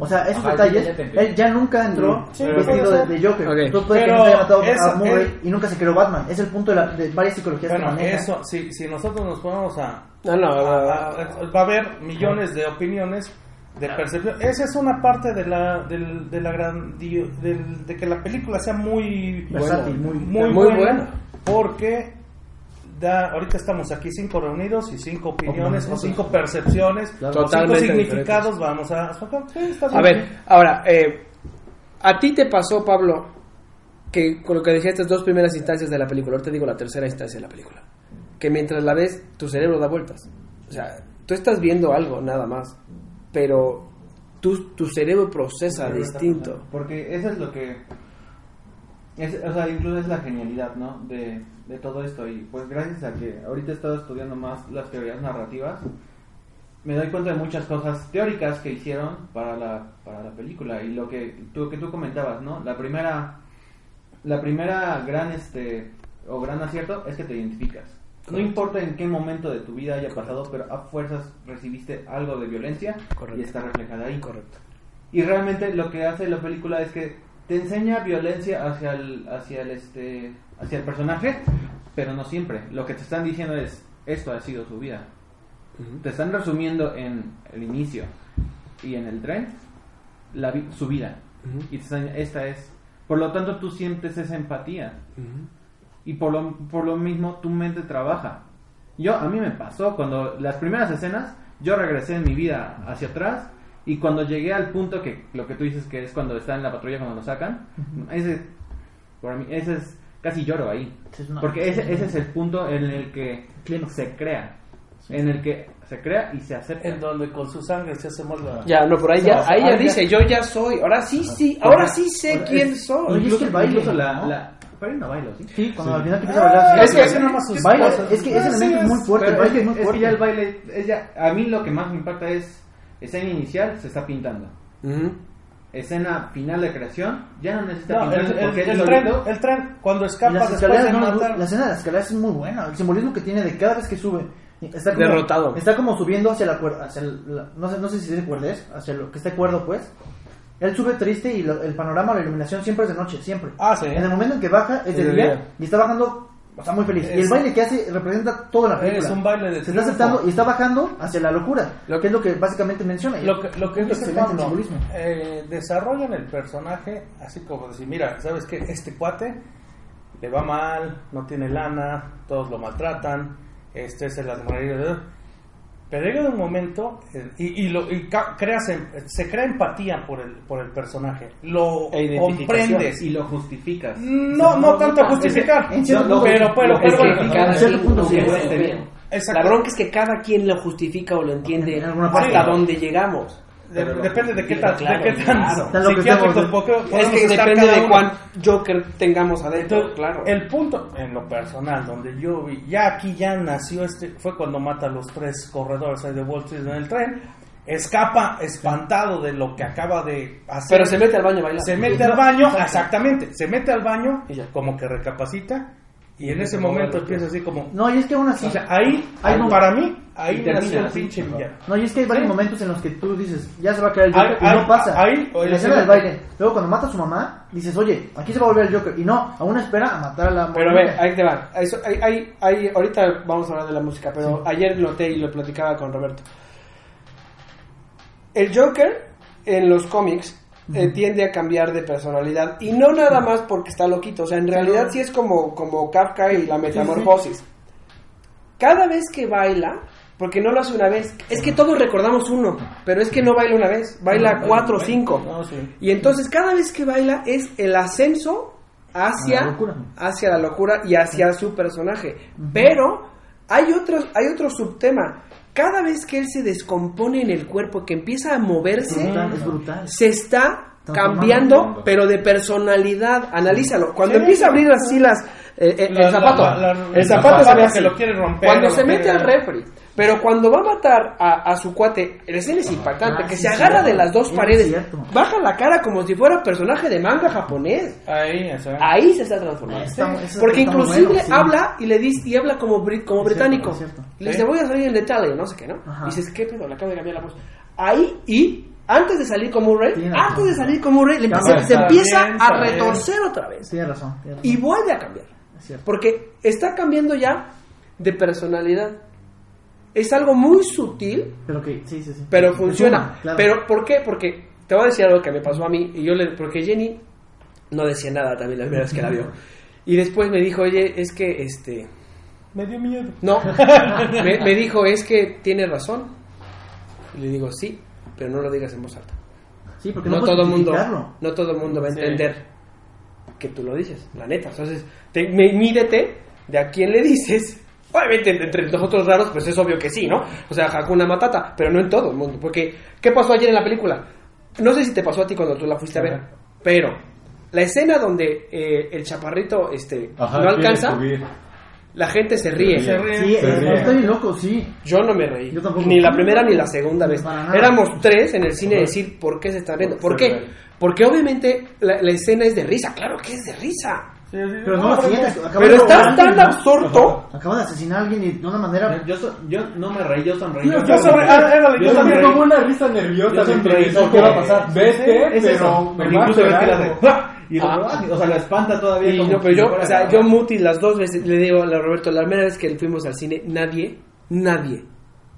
O sea, esos Ajá, detalles, ya te él ya nunca entró Sí, vestido de, de Joker. Ok. Entonces puede que Pero no se haya matado eso a Murray y nunca se creó Batman. Es el punto de, la, de varias psicologías que Bueno, maneja. eso, si, si nosotros nos ponemos a, No, no, a- a- va a haber millones de opiniones de percepción. Esa es una parte de la, del- de la gran, del- de que la película sea muy Versátil, muy- muy, muy buena, buena. porque da, ahorita estamos aquí cinco reunidos y cinco opiniones o cinco percepciones Claro. o cinco significados vamos a. Sí, A ver, ahora, eh, ¿a ti te pasó, Pablo, que con lo que decía estas dos primeras instancias de la película, ahora te digo la tercera instancia de la película, que mientras la ves, tu cerebro da vueltas? O sea, tú estás viendo algo nada más, pero tu, tu cerebro procesa distinto. Porque eso es lo que. Es, o sea, incluso es la genialidad, ¿no? De, de todo esto. Y pues gracias a que ahorita he estado estudiando más las teorías narrativas, me doy cuenta de muchas cosas teóricas que hicieron para la, para la película. Y lo que tú, que tú comentabas, ¿no? La primera, la primera gran, este, o gran acierto es que te identificas. No importa en qué momento de tu vida haya pasado, pero a fuerzas recibiste algo de violencia Correcto. y está reflejada ahí. Correcto. Y realmente lo que hace la película es que te enseña violencia hacia el, hacia el este, hacia el personaje, pero no siempre. Lo que te están diciendo es esto ha sido su vida. Te están resumiendo en el inicio y en el tren la vi- su vida. Ujú. Y te están esta es. Por lo tanto, tú sientes esa empatía. Ujú. Y por lo, por lo mismo tu mente trabaja. Yo, a mí me pasó cuando las primeras escenas, yo regresé en mi vida hacia atrás y cuando llegué al punto que lo que tú dices que es cuando está en la patrulla cuando lo sacan, ese, por mí, ese es, casi lloro ahí. Porque ese, ese es el punto en el que se crea, en el que se crea y se acepta. En donde con su sangre se hace molde. Ya, no, por ahí ya, No, ahí ya dice, yo ya soy, ahora sí, sí, ahora sí sé Ahora, quién es- soy. Incluso, el baile, incluso la, ¿no? la- pero no bailo, ¿sí? Sí, cuando al final que empieza a bailar. Es sí, que hace nada más cosas. es que ese elemento es muy es- fuerte. Pero el es, baile que, es muy es que fuerte. ya el baile, es ya, a mí lo que más me impacta es escena inicial se está pintando. Escena final de creación, ya no necesita No, el, pintarse el- porque el él tren, el tren, cuando escapa las después de escaleras, no, matar... la escena de las escaleras es muy buena. El simbolismo que tiene de cada vez que sube. Está como, Derrotado. Está como subiendo hacia la cuerda. Hacia el- la- no, sé, no sé si dice cuerdez. Hacia lo que está cuerdo, pues. Él sube triste y lo- el panorama, la iluminación siempre es de noche, siempre. Ah, sí. En el momento en que baja es de Es de día día. y está bajando, está muy feliz. y el baile que hace representa toda la película. Es un baile de Se está aceptando y está bajando hacia la locura. Lo- Lo que es lo que básicamente menciona. Lo que, lo que es excelente el Pablo, simbolismo. eh, desarrollan el personaje así como decir, mira, ¿sabes qué? Este cuate le va mal, no tiene lana, todos lo maltratan, este es el de Pero llega un momento eh, y, y, lo, y creas em- se crea empatía por el, por el personaje, lo E comprendes. y lo justificas. No, no tanto justificar, pero, pero, pero. La bronca es que cada quien lo justifica o lo entiende hasta dónde llegamos. De- depende de qué tan, Claro, de qué tan psiquiátricos Es que estar depende cada de uno. cuán Joker tengamos adentro, Entonces, claro. el punto, en lo personal, donde yo vi, ya aquí ya nació este, fue cuando mata a los tres corredores ahí de Wall Street en el tren, escapa espantado de lo que acaba de hacer. Pero se mete al baño a bailar. Se mete al baño, exactamente, se mete al baño, Y ya. como que recapacita, y en ese momento empieza así como, No, y es que aún así. o sea, ahí, Hay ahí, para mí, ahí termina el pinche villano. No, y es que hay varios Sí. momentos en los que tú dices, ya se va a caer el Joker, Ahí- y no ahí- pasa. ahí- en la escena sí, del baile. Luego cuando mata a su mamá, dices, oye, aquí se va a volver el Joker. Y no, aún espera a matar a la Pero a ver, ahí te va. Eso, hay, hay, hay- ahorita vamos a hablar de la música, pero ayer noté y lo platicaba con Roberto. El Joker en los cómics eh, tiende a cambiar de personalidad y no nada más porque está loquito, o sea, en realidad sí es como, como Kafka y la metamorfosis. Cada vez que baila, porque no lo hace una vez, es que todos recordamos uno, pero es que no baila una vez, baila cuatro o cinco. No, sí. Y entonces cada vez que baila es el ascenso hacia la locura. hacia la locura y hacia su personaje. Pero hay otro, hay otro subtema. Cada vez que él se descompone en el cuerpo, que empieza a moverse, Es brutal, es brutal. se está cambiando, pero de personalidad. Analízalo. Cuando empieza a abrir así las, eh, eh, La- el zapato, la- la- la- el zapato se ve así. que lo quiere romper, Cuando lo se mete al refri, pero cuando va a matar a, a su cuate, la escena es impactante, Ah, que sí, se agarra cierto. de las dos Es paredes, cierto. baja la cara como si fuera personaje de manga japonés. Ahí. Ahí se está transformando. Porque inclusive bueno, sí. habla y le dice y habla como brit- como Es cierto, británico. es cierto. Le dice, "Voy a salir en detalle", no sé qué, ¿no? Ajá. Y dices, "¿Qué pedo? Le acabo de cambiar la voz." Ahí y antes de salir como Murray, Tiene antes razón. de salir como le empieza- se empieza bien, a está bien. retorcer otra vez Tienes razón, tienes razón. y vuelve a cambiar. Es cierto. Porque está cambiando ya de personalidad. Es algo muy sutil, Pero que, sí, sí, sí. pero Se funciona. suma, claro. Pero ¿por qué? Porque te voy a decir algo que me pasó a mí y yo le porque Jenny no decía nada también la primera vez que la vio. Y después me dijo, "Oye, es que este Me dio miedo. no, me, me dijo, es que tiene razón." Y le digo, "Sí, pero no lo digas en voz alta." Sí, porque No, todo mundo, justificarlo. no todo el mundo va a Sí. entender que tú lo dices, la neta. Entonces, te, me- mídete de a quién le dices. Obviamente, entre nosotros raros, pues es obvio que sí, ¿no? O sea, Hakuna Matata, pero no en todo el mundo. Porque, ¿qué pasó ayer en la película? No sé si te pasó a ti cuando tú la fuiste a ver, Ajá. pero la escena donde eh, el chaparrito este, Ajá, no alcanza, la gente se ríe. Se ríe. Sí, Se eh, ríe. está bien loco, sí. Yo no me reí. Yo tampoco. Ni la primera ni la segunda vez. Éramos tres en el cine a decir por qué se están riendo. ¿Por qué? Porque obviamente la, la escena es de risa. Claro que es de risa. Sí, sí, Pero no no, lo pero- sientes. Pero estás tan absorto. Acaba de asesinar a alguien y de una manera. Yo, so- yo no me reí, yo sonreí. Yo sonreí, ah, yo Yo también también como una risa nerviosa. Yo de sonreí, que ¿sabes dices, qué va a pasar? ¿Ves qué? Es Pero eso. me Porque incluso ves que la hace. ¡ah! Y lo- Ah. o sea, la espanta todavía. Y como no, pero yo, o sea, yo muti las dos veces le digo a la Roberto, la primera vez que fuimos al cine, nadie, nadie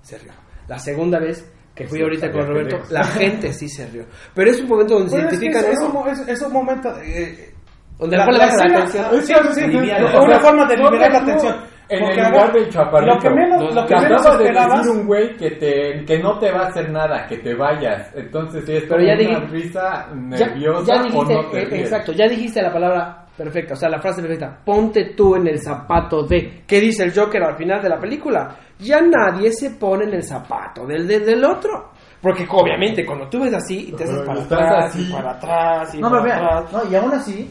se rió. La segunda vez que fui Sí, ahorita con Roberto, la gente sí se rió. Pero es un momento donde se es que identifican, es, es ¿no? un, es, es un momento. eh, Donde la, la la escena- atención. sí, sí, sí, Aliviar. es O una forma de liberar la atención. En Porque, el lugar del chaparrito. Lo que menos, lo que menos acaba de esperabas. decir un güey que, te, que no te va a hacer nada, que te vayas. Entonces, sí, es Pero ya una dije- risa nerviosa ya o dijiste, no te eh, ríes. exacto, ya dijiste la palabra perfecta, o sea, la frase perfecta. Ponte tú en el zapato de. ¿Qué dice el Joker al final de la película? Ya nadie se pone en el zapato del, del, del otro. Porque obviamente cuando tú ves así y te haces para atrás así. y para atrás y No, para atrás. no, y aún así,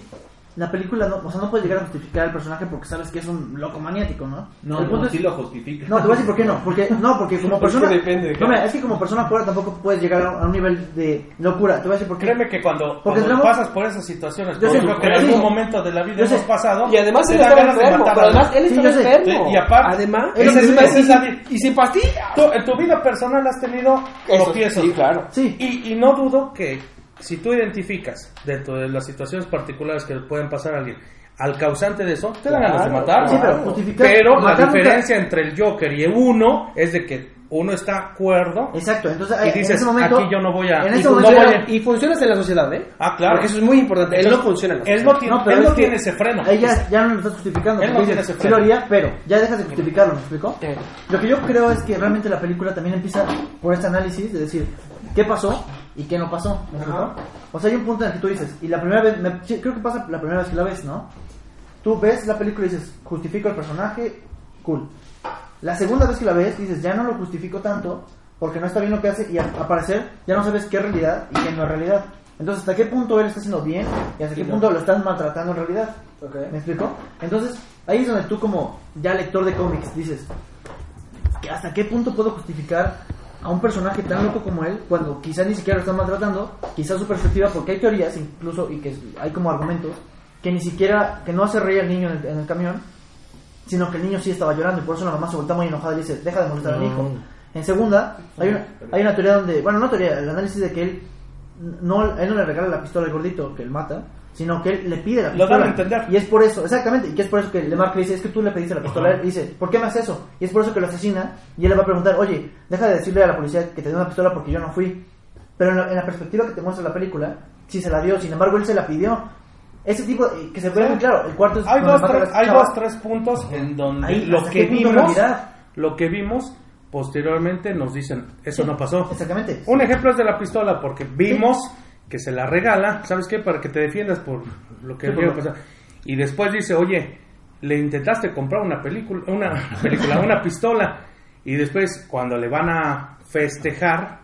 la película no, o sea, no puede llegar a justificar al personaje porque sabes que es un loco maniático, ¿no? No, El punto no, es- sí lo justifica. No, te voy a decir por qué no. Porque, no, porque como persona. que depende de no, mira, es que como persona fuera tampoco puedes llegar a, un nivel de locura. Te voy a decir por qué. Créeme que cuando, Porque cuando entramos- pasas por esas situaciones, Yo por sé, ejemplo, que en sí. algún momento de la vida hemos pasado, Y además él estaba enfermo, pero además él Sí, estaba sé. enfermo. Sí, y aparte- además, Es lo que y, y- es sin pastilla. Tú, en tu vida personal has tenido tropiezos. sí, claro. Sí. Y, y no dudo que si tú identificas dentro de las situaciones particulares que le pueden pasar a alguien al causante de eso, te dan ganas de Claro, matarlo. Sí, pero justificar. Pero la matar nunca- diferencia entre el Joker y uno es de que uno está acuerdo. Exacto, entonces Y eh, en dices, ese momento. aquí yo no voy a- En y ese no momento. voy era- a- Y funcionas en la sociedad, ¿eh? Ah, claro. Porque eso es muy importante. Él no funciona en la Él sociedad. no tiene, No, pero él no que tiene ese freno. Ahí ya, no lo estás justificando. Él no tiene ese sí lo freno. haría, pero ya dejas de justificarlo, ¿me explico? Eh. Lo que yo creo es que realmente la película también empieza por este análisis de decir qué pasó y qué no pasó. ¿me explico? O sea, hay un punto en el que tú dices, y la primera vez, me- creo que pasa la primera vez que la ves, ¿no? Tú ves la película y dices, justifico el personaje, cool. La segunda vez que la ves, dices, ya no lo justifico tanto porque no está bien lo que hace y al al parecer ya no sabes qué es realidad y qué no es realidad. Entonces, ¿hasta qué punto él está haciendo bien y hasta qué punto lo están maltratando en realidad? Ok. ¿Me explico? Entonces, ahí es donde tú como ya lector de cómics dices, ¿que ¿hasta qué punto puedo justificar a un personaje tan loco como él cuando quizá ni siquiera lo están maltratando? Quizá su perspectiva, porque hay teorías incluso y que hay como argumentos que ni siquiera, que no hace reír al niño en el, en el camión, sino que el niño sí estaba llorando y por eso la mamá se voltea muy enojada y le dice, deja de molestar al hijo. En segunda, hay una, hay una teoría donde, bueno, no teoría, el análisis de que él no, él no le regala la pistola al gordito que él mata, sino que él le pide la Lo pistola. dan a entender. Y es por eso, exactamente, y que es por eso que le marca y dice, es que tú le pediste la pistola, Ajá. él dice, ¿por qué me haces eso? Y es por eso que lo asesina, y él le va a preguntar, oye, deja de decirle a la policía que te dio una pistola porque yo no fui. Pero en la, en la perspectiva que te muestra la película, sí se la dio, sin embargo él se la pidió. Ese tipo, eh, que se ve muy claro, el cuarto es Hay dos, tres, hay dos, tres puntos en donde Ahí, lo ¿hasta que vimos, lo que vimos, posteriormente nos dicen, eso Sí, no pasó. Exactamente. Un ejemplo es de la pistola, porque vimos que se la regala, ¿sabes qué? Para que te defiendas por lo que lo- pasar. Y después dice, oye, le intentaste comprar una película, una película, una pistola, y después cuando le van a festejar,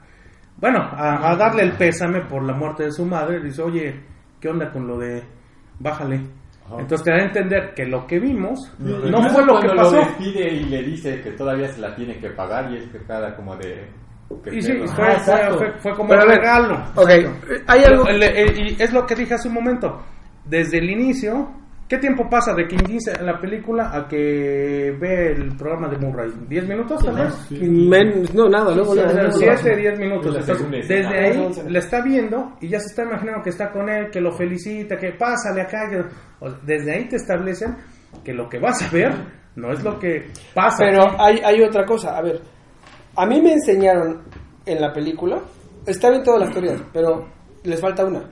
bueno, a, a darle el pésame por la muerte de su madre, dice, oye, ¿qué onda con lo de bájale? Entonces te da a entender que lo que vimos no fue lo que pasó. Lo despide y le dice que todavía se la tiene que pagar y es que cada como de... Y sí, fue, Ah, fue, fue- fue como Pero un ver, regalo. Ok, hay algo... El- y es lo que dije hace un momento. Desde el inicio, ¿qué tiempo pasa de que inicia la película a que ve el programa de Murray? ¿10 minutos tal vez? Men- no, nada, luego... luego- luego- 7, 10 minutos. Es la Entonces, desde ahí Ah, le está viendo y ya se está imaginando que está con él, que lo felicita, que pásale acá. que- o- Desde ahí te establecen que lo que vas a ver no es lo que pasa. Pero hay, hay otra cosa, a ver, a mí me enseñaron en la película, está bien todas las teorías, pero les falta una.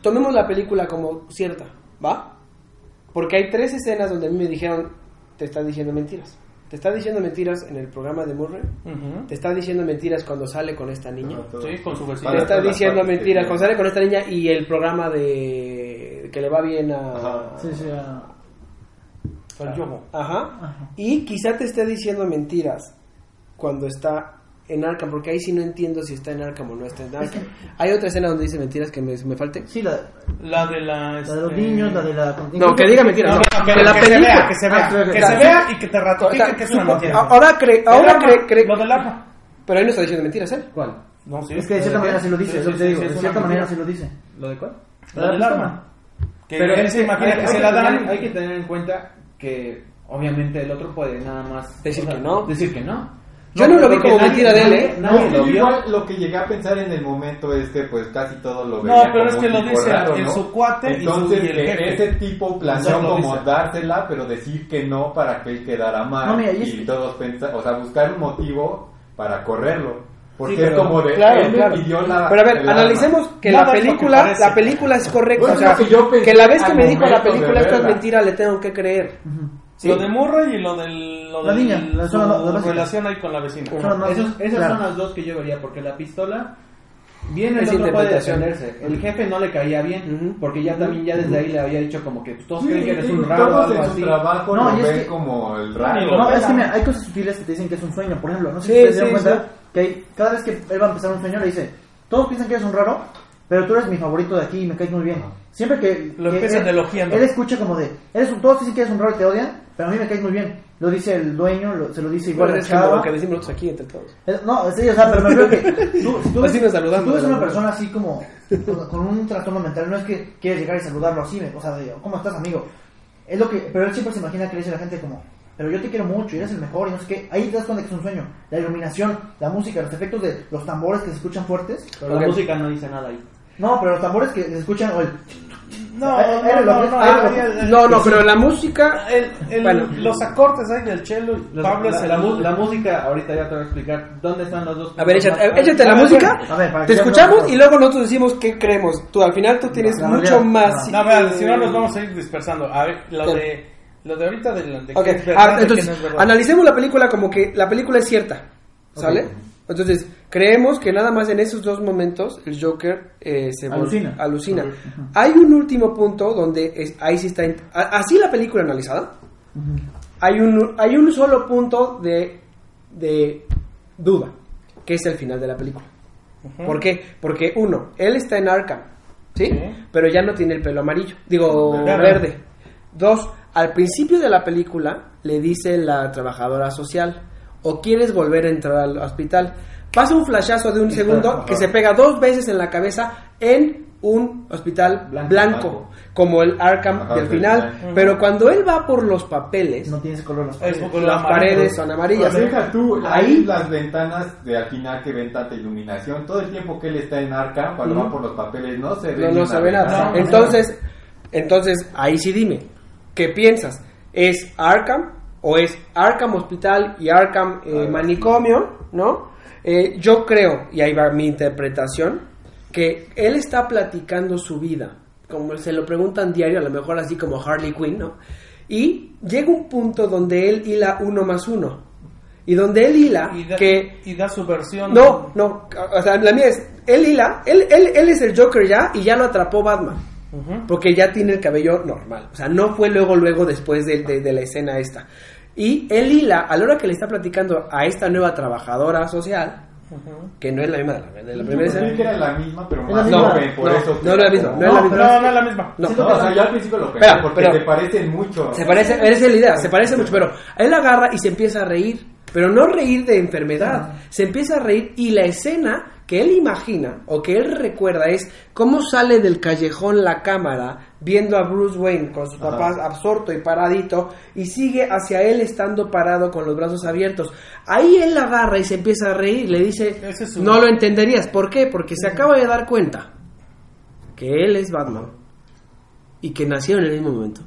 Tomemos la película como cierta, ¿va? Porque hay tres escenas donde a mí me dijeron, te están diciendo mentiras. Te está diciendo mentiras en el programa de Murray, te está diciendo mentiras cuando sale con esta niña, Sí, con su te está diciendo mentiras cuando sale con esta niña y el programa de que le va bien a... Ajá. Sí, sí, Al yogo. Ajá. Ajá. Y quizá te esté diciendo mentiras cuando está en Arkham, porque ahí sí no entiendo si está en Arkham o no está en Arkham. Hay otra escena donde dice mentiras que me, me falte. sí, la, La de la... la de los este, niños, la de la... No, que diga mentiras. No, No, no, que, la que se película. vea, que se vea, Ah, que- claro. se vea y que te O ratifique sea, que es una mentira. ahora cree, ahora cree, cree- Lo del arma. pero ahí no está diciendo mentiras, ¿eh? ¿Cuál? No, sí. Es que de cierta ¿Lo manera sí lo dice, te digo, de cierta manera sí lo dice. ¿Lo de cuál? Lo del arma. Que Pero él se imagina que se la dan. Hay que tener en cuenta que obviamente el otro puede nada más Decir que no. Decir que no. Yo no lo vi como nadie- mentira de él, ¿eh? Nadie No, lo vio. igual lo que llegué a pensar en el momento es que pues casi todo lo No, veía pero como es que lo dice raro, ¿no? su cuate y su- Entonces y el que jefe. ese tipo planeó como dice. dársela, pero decir que no para que él quedara mal No, mira, y todos pensaban, o sea, buscar un motivo para correrlo. Porque Sí, es pero- como de Claro, él claro. pidió la Pero a ver, analicemos arma. que Nada la que película, la película es correcta, Bueno, o sea, es lo que yo pensé que la vez que me dijo la película esto es mentira, le tengo que creer. ¿Sí? Lo de Murray y lo del. Lo La del- niña, la- su las- las básicas. relación ahí con la vecina. Más- Esos- esas claro. son las dos que yo vería, porque la pistola, bien el Es otro puede defenderse. El jefe no le caía bien, porque ya también ya desde ahí le había dicho como que pues, todos Sí, creen que eres un raro o algo en su así. trabajo No, y es ven que- como el raro. No, es que mira, hay cosas sutiles que te dicen que es un sueño. Por ejemplo, no sé Sí, si ustedes se sí, dieron cuenta sí. que cada vez que él va a empezar un sueño le dice, todos piensan que eres un raro, pero tú eres mi favorito de aquí y me caes muy bien. Siempre que... Lo que empiezan él, elogiando. Él escucha como de, eres un, todos dicen que eres un raro y te odian, pero a mí me caes muy bien. Lo dice el dueño, lo- se lo dice igual a es Chava. lo que decimos nosotros aquí entre todos. Es- No, sí, o sea, pero me refiero que tú, si tú, Así saludamos, si tú ves una persona así como con, un trastorno mental, no es que quieres llegar y saludarlo así, me- o sea, de, ¿cómo estás, amigo? Es lo que, pero él siempre se imagina que le dice a la gente como, pero yo te quiero mucho y eres el mejor y no sé qué. Ahí te das cuenta que es un sueño. La iluminación, la música, los efectos de los tambores que se escuchan fuertes. Pero Ok. la música no dice nada ahí. No, pero los tambores que se escuchan, o el, No, Eh, no, no, no, No, no, pero la música. el- el- Bueno. los acordes ahí del cello, Los- Pablo la, es el- la música, ahorita ya te voy a explicar dónde están los dos. A ver, échate, más- échate la música. te escuchamos y luego nosotros decimos qué creemos. Tú al final tú tienes mucho más. no. Si no nos vamos a ir dispersando. A ver, lo de, lo de ahorita de, de Ok, que es verdad, ah, de entonces, que no es verdad. analicemos la película como que la película es cierta, ¿sale? Entonces, creemos que nada más en esos dos momentos el Joker eh, se Alucina. Hay un último punto donde es- ahí sí está, así la película analizada, hay un, hay un solo punto de, de duda, que es el final de la película. ¿Por qué? Porque uno, él está en Arkham, ¿sí? Sí. Pero ya no tiene el pelo amarillo, digo verde. Dos, al principio de la película le dice la trabajadora social, o quieres volver a entrar al hospital. Pasa un flashazo de un segundo que se pega dos veces en la cabeza en un hospital blanco, como el Arkham Ajá, del final. Pero cuando él va por los papeles, no tiene ese color las Es paredes. poco las amarillo. paredes son amarillas. Pues deja tú, Ahí- ahí las ventanas de al final que ven tanta iluminación, todo el tiempo que él está en Arca, cuando va por los papeles, no se ve No, no se ve nada. entonces, entonces, ahí sí dime, ¿qué piensas? ¿Es Arkham o es Arkham Hospital y Arkham eh, Algo Manicomio? ¿No? Eh, yo creo, y ahí va mi interpretación, que él está platicando su vida, como se lo preguntan diario, a lo mejor así como Harley Quinn, ¿no? Y llega un punto donde él hila uno más uno. Y donde él hila y da, que y da su versión. no, no, o sea, la mía es, él hila, él, él, él es el Joker ya y ya lo atrapó Batman. Porque ya tiene el cabello normal. O sea, no fue luego, luego después de, de- de la escena esta. Y él hila, a la hora que le está platicando a esta nueva trabajadora social, que no es la misma de la, de la primera que escena. era la misma, pero Es la más misma. joven, por No, eso. no es la misma, no es la misma. No, no es la misma. No. No, o sea, yo al principio lo pensé, Espera, porque pero- se parecen mucho. Se parece, esa es la idea, se parece mucho, pero él agarra y se empieza a reír, pero no reír de enfermedad, se empieza a reír y la escena que él imagina o que él recuerda es cómo sale del callejón la cámara viendo a Bruce Wayne con sus Ajá. papás absorto y paradito y sigue hacia él estando parado con los brazos abiertos. Ahí él la agarra y se empieza a reír le dice, es no lo entenderías, ¿por qué? Porque se acaba de dar cuenta que él es Batman y que nació en el mismo momento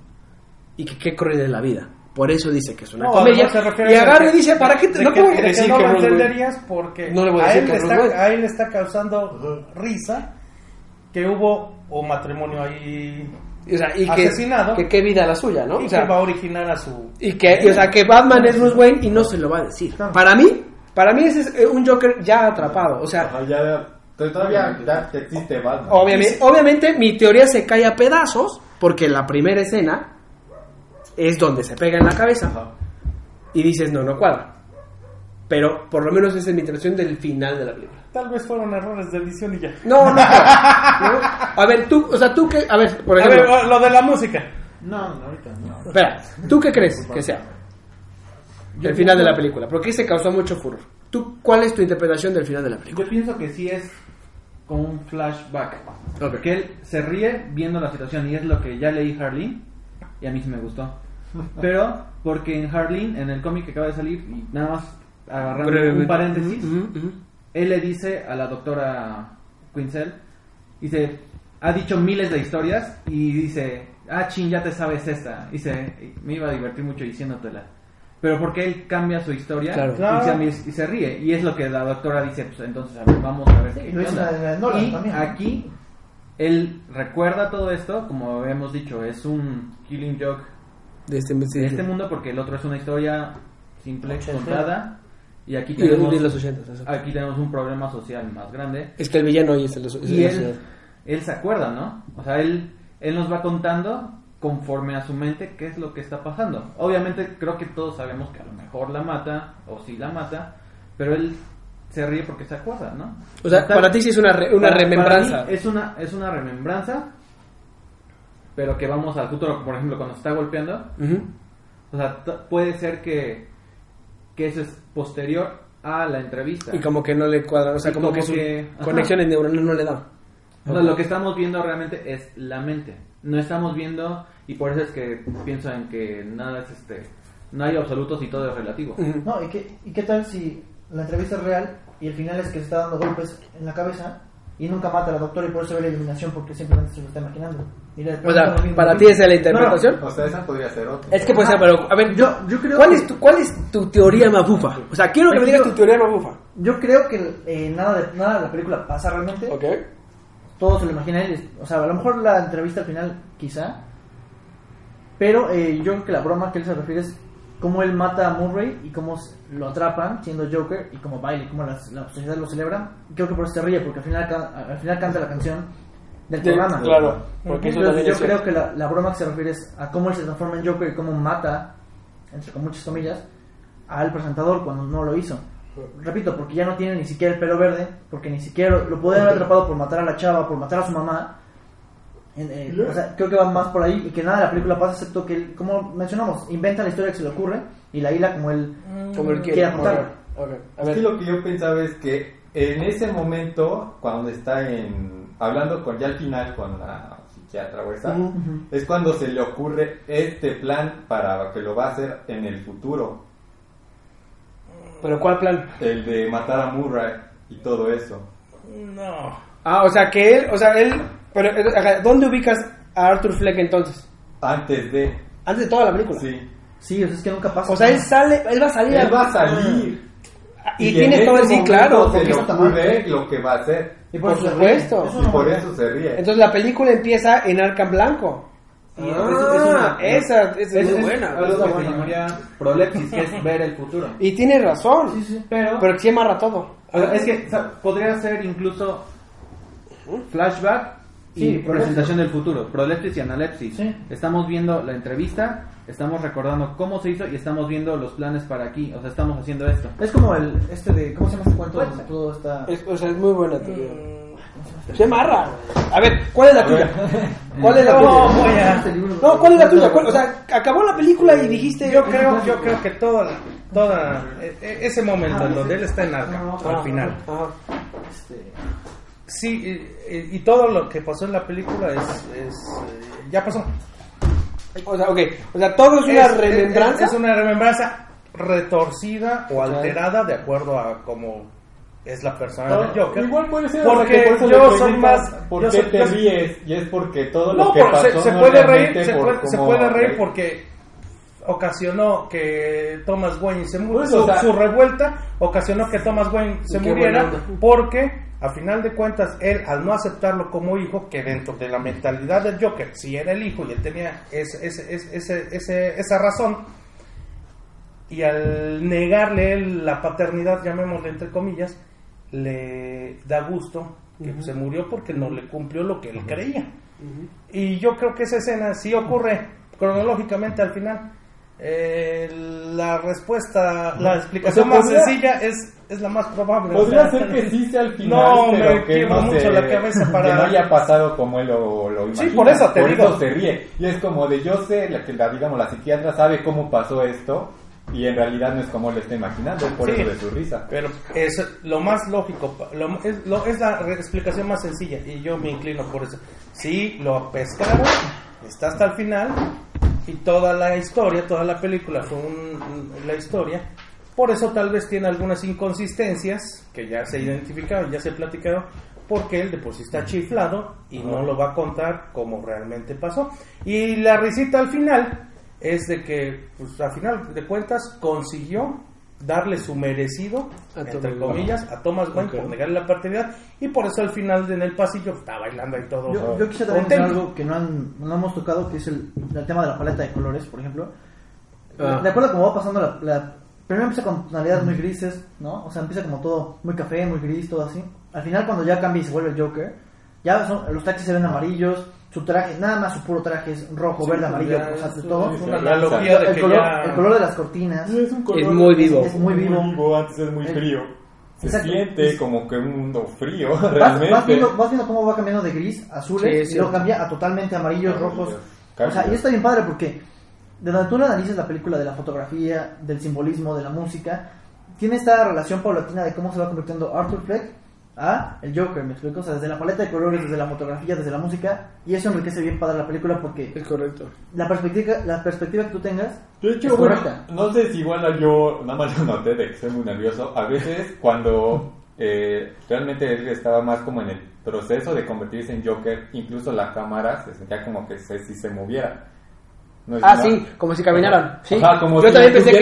y que qué corre de la vida. Por eso dice que es una No, comedia. no se refiere Y a agarra que- y dice, ¿para qué te, de no que- que que decir no que lo entenderías porque No le voy a a, decir él que está, a él le está causando risa que hubo un matrimonio ahí O sea, y que, asesinado. que qué vida la suya, ¿no? y O sea, que va a originar a su y que, y, o sea, que Batman es Bruce Wayne y no se lo va a decir. Para mí, para mí ese es eh, un Joker ya atrapado. O sea, Ajá, ya, todavía ya existe Batman. obviamente, obviamente mi teoría se cae a pedazos porque la primera escena es donde se pega en la cabeza. Ajá. y dices, no, no cuadra. Pero por lo menos esa es mi interpretación del final de la película. tal vez fueron errores de edición y ya. No, no. cuadra. A ver, tú, o sea, tú que, a ver, por A ejemplo, ver, lo de la música. No, no, ahorita no. espera, ¿tú qué crees que sea? El final de la película, porque se causó mucho furor. ¿Tú cuál es tu interpretación del final de la película? Yo pienso que sí es como un flashback. Ok. Que él se ríe viendo la situación y es lo que ya leí Harleen y a mí sí me gustó. Pero porque en Harleen, en el cómic que acaba de salir, y nada más agarrando un paréntesis, Ujú, ujú. él le dice a la doctora Quinzel, dice, ha dicho miles de historias y dice, ah, chin, ya te sabes esta. Dice, me iba a divertir mucho diciéndotela. Pero porque él cambia su historia Claro. y, se, y se ríe. Y es lo que la doctora dice, pues entonces, a ver, vamos a ver. Sí, qué lo hizo onda". la Nolan y también, ¿no? aquí, él recuerda todo esto, como habíamos dicho, es un killing joke De este, de este mundo porque el otro es una historia simple, contada. Y aquí Y tenemos, de los 80. exacto. aquí tenemos un problema social más grande. Es que el villano hoy es el, es Y él, él se acuerda, ¿no? O sea, él, él nos va contando conforme a su mente qué es lo que está pasando. Obviamente creo que todos sabemos que a lo mejor la mata, o sí la mata, pero él se ríe porque se acuerda, ¿no? O sea, Está- para ti sí es una, re- una para- remembranza. para mí es una es una remembranza, pero que vamos al futuro, por ejemplo, cuando se está golpeando, o sea, puede ser que que eso es posterior a la entrevista. Y como que no le cuadra, o sea, como, como que sus que- ajá. conexiones neuronales no le dan. O sea, lo que estamos viendo realmente es la mente. No estamos viendo, y por eso es que pienso en que nada es este. No hay absolutos y todo es relativo. No, ¿y qué, ¿y qué tal si la entrevista es real y el final es que se está dando golpes en la cabeza y nunca mata a la doctora y por eso ve la iluminación porque simplemente se lo está imaginando? O sea, para ti esa es la interpretación. O sea, esa podría ser otra. Es que pues, pero, a ver, Yo- yo creo ¿cuál, que- es tu, ¿cuál es tu teoría mafufa? O sea, quiero que me digas tu teoría mafufa. Yo creo que eh, nada, de, nada de la película pasa realmente. Ok. Todo se lo imagina él. O sea, a lo mejor la entrevista al final, quizá. Pero eh, yo creo que la broma que él se refiere es cómo él mata a Murray y cómo lo atrapan siendo Joker y cómo baila y cómo las- la sociedad lo celebra. Creo que por eso se ríe, porque al final, al final canta la canción del De- programa. claro, porque eso Entonces, yo creo que la, la broma que se refiere es a cómo él se transforma en Joker y cómo mata, entre con muchas comillas, al presentador cuando no lo hizo. Repito, porque ya no tiene ni siquiera el pelo verde, porque ni siquiera lo, lo podían haber atrapado por matar a la chava, por matar a su mamá. En- eh, o sea, creo que va más por ahí y que nada de la película pasa excepto que, él, como mencionamos, inventa la historia que se le ocurre y la hila como él Como él quiere. quiera contarla. Ok, A Es que lo que yo pensaba es que en ese momento, cuando está en hablando con ya al final con la psiquiatra o esa, es cuando se le ocurre este plan para que lo va a hacer en el futuro, Pero ¿cuál plan? el de matar a Murray y todo eso. No. Ah, o sea, que él, o sea, él, pero, ¿dónde ubicas a Arthur Fleck entonces? Antes de, Antes de toda la película. sí, Sí, o sea, es que nunca pasa. O sea, él sale, él va a salir. él va a salir. Y, en tiene todo ese el sí, claro. Se porque le eso- ocurre lo que va a hacer Y por se supuesto. Eso y no por me- eso se ríe. Entonces la película empieza en Arkham Blanco. Y Ah, es- es una- esa, esa es, Es, muy es buena. algo esa que es se buena. llamaría prolepsis, que es ver el futuro. Y tiene razón. Sí, sí. Pero, Pero que sí amarra todo. es que o sea, podría ser incluso flashback y Sí, presentación del futuro, prolepsis y analepsis. Sí. Estamos viendo la entrevista, estamos recordando cómo se hizo y estamos viendo los planes para aquí. O sea, estamos haciendo esto. Es como el, este de, ¿cómo se llama este cuento? donde todo está... Es, o sea, es muy buena teoría. Se amarra. A ver, ¿cuál es la tuya? ¿Cuál es la No, tuya? a- No, ¿cuál es la tuya? ¿Cuál- o sea, acabó la película y dijiste. Yo creo, yo creo que toda, toda e- e- ese momento en donde él está en Arkham, Ajá, al final, ajá. Sí, y, y- todo lo que pasó en la película es, es, eh, ya pasó. O sea, ok. O sea, todo es una Es- remembranza. Es, es una remembranza retorcida o alterada de acuerdo a cómo es la persona del Joker. Igual puede ser, Porque por yo soy más- ¿Por qué te ríes? Y es porque todo No, lo que pasó se, se no puede reír, se puede, se cómo- puede reír porque ocasionó que Thomas Wayne se muriera. Su, o sea- su revuelta ocasionó que Thomas Wayne se muriera porque a final de cuentas él al no aceptarlo como hijo, que dentro de la mentalidad del Joker, si era el hijo y él tenía ese, ese, ese, ese- ese- esa razón, y al negarle él la paternidad, llamémosle entre comillas, le da gusto que se murió porque no le cumplió lo que él creía. Y yo creo que esa escena sí ocurre cronológicamente al final. Eh, la respuesta, la explicación o sea, más podría- sencilla es, es la más probable. Podría O sea, ser que sí sea al final, No, pero me que no mucho se- la cabeza para- que no haya pasado como él lo, lo Sí, imagina. por eso te digo. eso se ríe. Y es como de yo sé, la que la, digamos, la psiquiatra sabe cómo pasó esto y en realidad no es como él lo está imaginando, por Sí. eso de su risa. Pero es lo más lógico, lo- es, lo- es la explicación más sencilla y yo me inclino por eso. Sí, lo pescaron, está hasta el final y toda la historia, toda la película fue un- la historia. Por eso tal vez tiene algunas inconsistencias que ya se identificaron, ya se platicaron, porque él de por sí está chiflado y no lo va a contar como realmente pasó. Y la risita al final es de que, pues al final de cuentas, consiguió darle su merecido, A entre Thomas comillas, a Thomas Wayne por negarle la paternidad y por eso al final en el pasillo está bailando y todo. Yo, yo quisiera también algo que no, han, no hemos tocado, que es el, el tema de la paleta de colores, por ejemplo. Ah. De acuerdo a cómo va pasando la, la- Primero empieza con tonalidades muy grises, ¿no? O sea, empieza como todo muy café, muy gris, todo así. Al final, cuando ya cambia y se vuelve el Joker, ya son- los taxis se ven amarillos, su traje, nada más su puro traje es rojo, Sí, verde, amarillo, sea, de todo. una analogía de el, que color, ya... el color de las cortinas. un Es muy vivo. Es muy vivo. antes es muy frío. se Exacto. siente como que un mundo frío, Vas, realmente. vas viendo, vas viendo cómo va cambiando de gris, azules, Sí, y luego cambia a totalmente amarillos, rojos. O sea, y está bien padre porque de donde tú analices la película de la fotografía, del simbolismo, de la música, tiene esta relación paulatina de cómo se va convirtiendo Arthur Fleck a el Joker, me explico, o sea, desde la paleta de colores, desde la fotografía, desde la música, y eso enriquece bien padre la película porque Es correcto. la perspectiva, la perspectiva que tú tengas De es hecho, bueno, correcta. no sé si igual yo nada más lo noté de que soy muy nervioso. A veces cuando eh, realmente él estaba más como en el proceso de convertirse en Joker, incluso la cámara se sentía como que se, si se moviera. No Ah, no- sí, como si caminaran. Sí. Ajá, como yo si también pensé que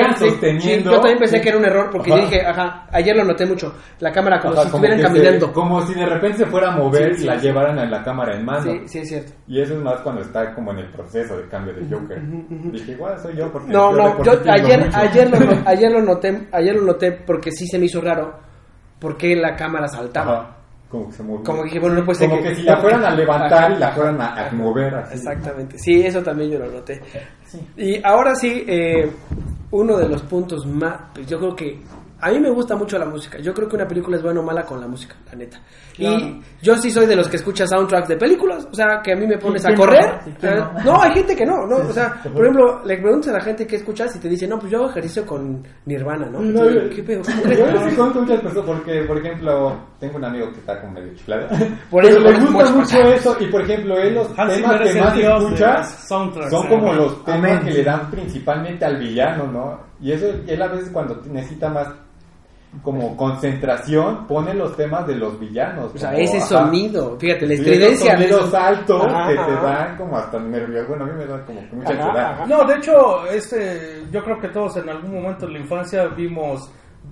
sí, yo también pensé que era un error porque Ajá. dije, ajá, ayer lo noté mucho. La cámara como Ajá, si como estuvieran que se- caminando. como si de repente se fuera a mover Sí, y la llevaran a la cámara en mano. Sí, sí es cierto. Y eso es más cuando está como en el proceso de cambio de Joker. Dije, igual soy yo porque No, no, yo ayer, ayer, lo, ayer lo noté, ayer lo noté porque sí se me hizo raro porque la cámara saltaba. Como que se movió. Como que bueno, no puede ser Como que- que si la fueran a levantar y la fueran a, a mover así. Exactamente, sí, eso también yo lo noté. Sí. Y ahora sí, eh, uno de los puntos más, pues yo creo que a mí me gusta mucho la música. Yo creo que una película es buena o mala con la música, la neta. Y yo sí soy de los que escucha soundtracks de películas, o sea, que a mí me pones a correr. Sí, O ¿quién sea, no? no, hay gente que no, no, o sea, por ejemplo, le preguntas a la gente qué escuchas y te dice, no, pues yo hago ejercicio con Nirvana, ¿no? No, yo- ¿Qué pedo? ¿Cómo Yo muchas personas porque, por ejemplo, tengo un amigo que está como medio chiflado. Por Pero eso le gusta mucho- eso y, por ejemplo, él los Hans temas Zimmer es que más escucha soundtracks, son ¿no? como los temas Amén. que le dan principalmente al villano, ¿no? Y eso, él a veces cuando necesita más como concentración, pone los temas de los villanos. O sea, como, ese ajá. sonido, fíjate, la estridencia. sonidos esos- altos Ajá, que te dan como hasta nervios. Bueno, a mí me da como mucha ansiedad. No, de hecho, este, yo creo que todos en algún momento de la infancia vimos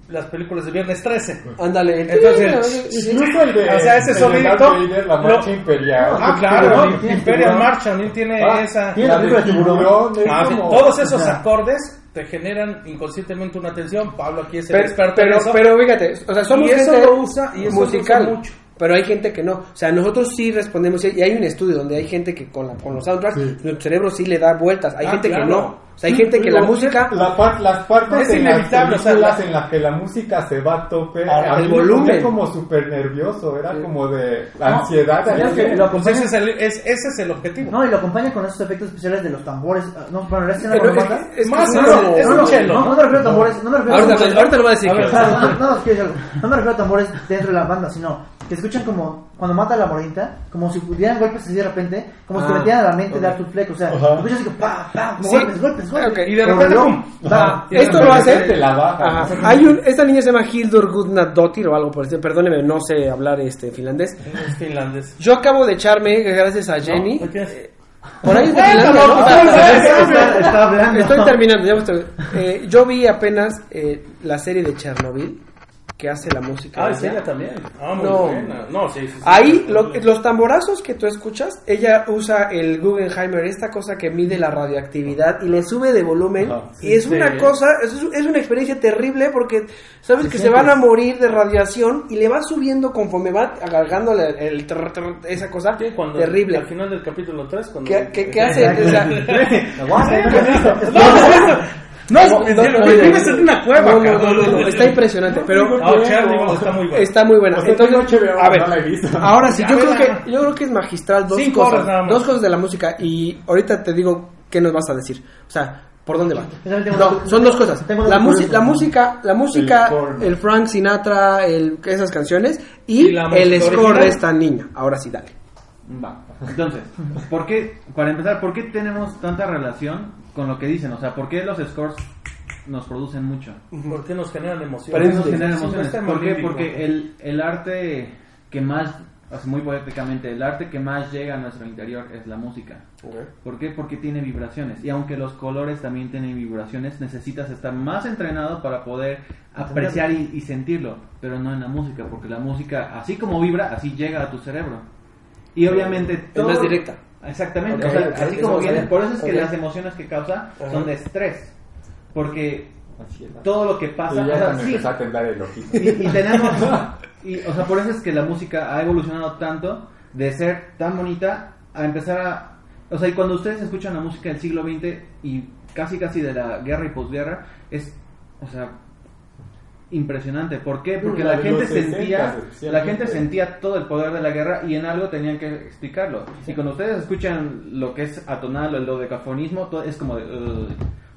las películas de Viernes 13. Ándale, Entonces, sí, Incluso el de, O sea, ese sonidito, la marcha imperial. Ah, Tiene claro, Imperial tiburón. March también tiene Ah, esa... tiene la la de película de tiburón. tiburón, es Ah, todos esos acordes te generan inconscientemente una tensión. Pablo aquí es el Pero, experto en pero, eso. pero fíjate, o sea, somos Y eso gente lo usa- y lo musical, usa mucho. pero hay gente que no. O sea, nosotros sí respondemos, y hay un estudio donde hay gente que con, la, con los soundtracks, nuestro cerebro sí le da vueltas. Hay Ah, gente que no. O sea, hay gente que la música... la par- las partes Es en las o sea, la- en las que la música se va a tope a el mí me ponía volumen. como súper nervioso era Sí. como de ansiedad ¿sabías ahí que que- lo Pues acompaña- ese es, el, es- ese es el objetivo. No, y lo acompaña con esos efectos especiales de los tambores. ah, No, bueno, la escena Pero cuando es, que- es que Más es o como- menos, es no, un no, chelo. no, no me refiero a tambores, no me refiero a Ahorita, tambores. ahorita lo voy a decir. A que- no, no, no, quiero decir algo. No me refiero a tambores dentro de la banda, sino que escuchan como cuando mata a la morenita, como si pudieran golpes así de repente, como si te Ah, metieran a la mente de Arthur Fleck. O sea, escuchas así como pa, pa, como golpes, golpes, golpes. Ok. Y de repente, ¡pum! Esto lo hace. te la baja. Ajá. Hay un, esta niña se llama Hildur Gudnadottir o algo por el estilo. Perdóneme, no sé hablar este finlandés. Es finlandés. Yo acabo de echarme, gracias a Jenny. ¿No? ¿Qué es? Por ahí Está, está hablando. Estoy terminando, ya estoy- eh, yo vi apenas eh, la serie de Chernobyl que hace la música. Ah, es ella. también. Ah, muy No. buena. No, sí, sí, sí. Ahí lo- los tamborazos que tú escuchas, ella usa el Guggenheimer, esta cosa que mide la radioactividad y le sube de volumen. Y es una cosa, es, es una experiencia terrible porque sabes que se van a morir de radiación y le va subiendo conforme va agargándole el, trr, trr, esa cosa Sí, cuando- terrible. Al final del capítulo 3, cuando... ¿Qué, qué- qué hace? No, No, es- no, es- no, vives en una cueva, no, no, cabrón. no, no, no, está impresionante, pero No, Chernobyl está muy bueno. está muy buena. Entonces, a ver, no la he visto. ahora sí, yo creo que yo creo que es magistral dos Cinco horas cosas, nada más. dos cosas de la música y ahorita te digo qué nos vas a decir. O sea, ¿por dónde va? No, son dos cosas. tengo La, la música, la música, El Frank Sinatra, el esas canciones y, el score original. de esta niña. Ahora sí, dale. Va. Entonces, ¿por qué, para empezar, ¿por qué tenemos tanta relación con lo que dicen? O sea, ¿por qué los scores nos producen mucho? ¿Por qué nos generan emociones? ¿Por qué nos generan emociones? Porque el, el arte que más, así muy poéticamente, el arte que más llega a nuestro interior es la música. ¿Por qué? Porque tiene vibraciones. Y aunque los colores también tienen vibraciones, necesitas estar más entrenado para poder apreciar y, y sentirlo. Pero no en la música, porque la música, así como vibra, así llega a tu cerebro. Y obviamente Es todo... más directa. Exactamente. O sea, así como viene, por eso es que las emociones que causa son de estrés. Porque todo lo que Y pasa... ya o sea, cuando sí, empezó a temblar el ojito. y, y tenemos y, o sea por eso es que la música ha evolucionado tanto de ser tan bonita a empezar a o sea y cuando ustedes escuchan la música del siglo XX y casi casi de la guerra y posguerra es o sea impresionante. ¿Por qué? Porque la gente los 60, sentía, la gente sentía todo el poder de la guerra y en algo tenían que explicarlo. Y cuando ustedes escuchan lo que es atonal o el dodecafonismo, todo es como de...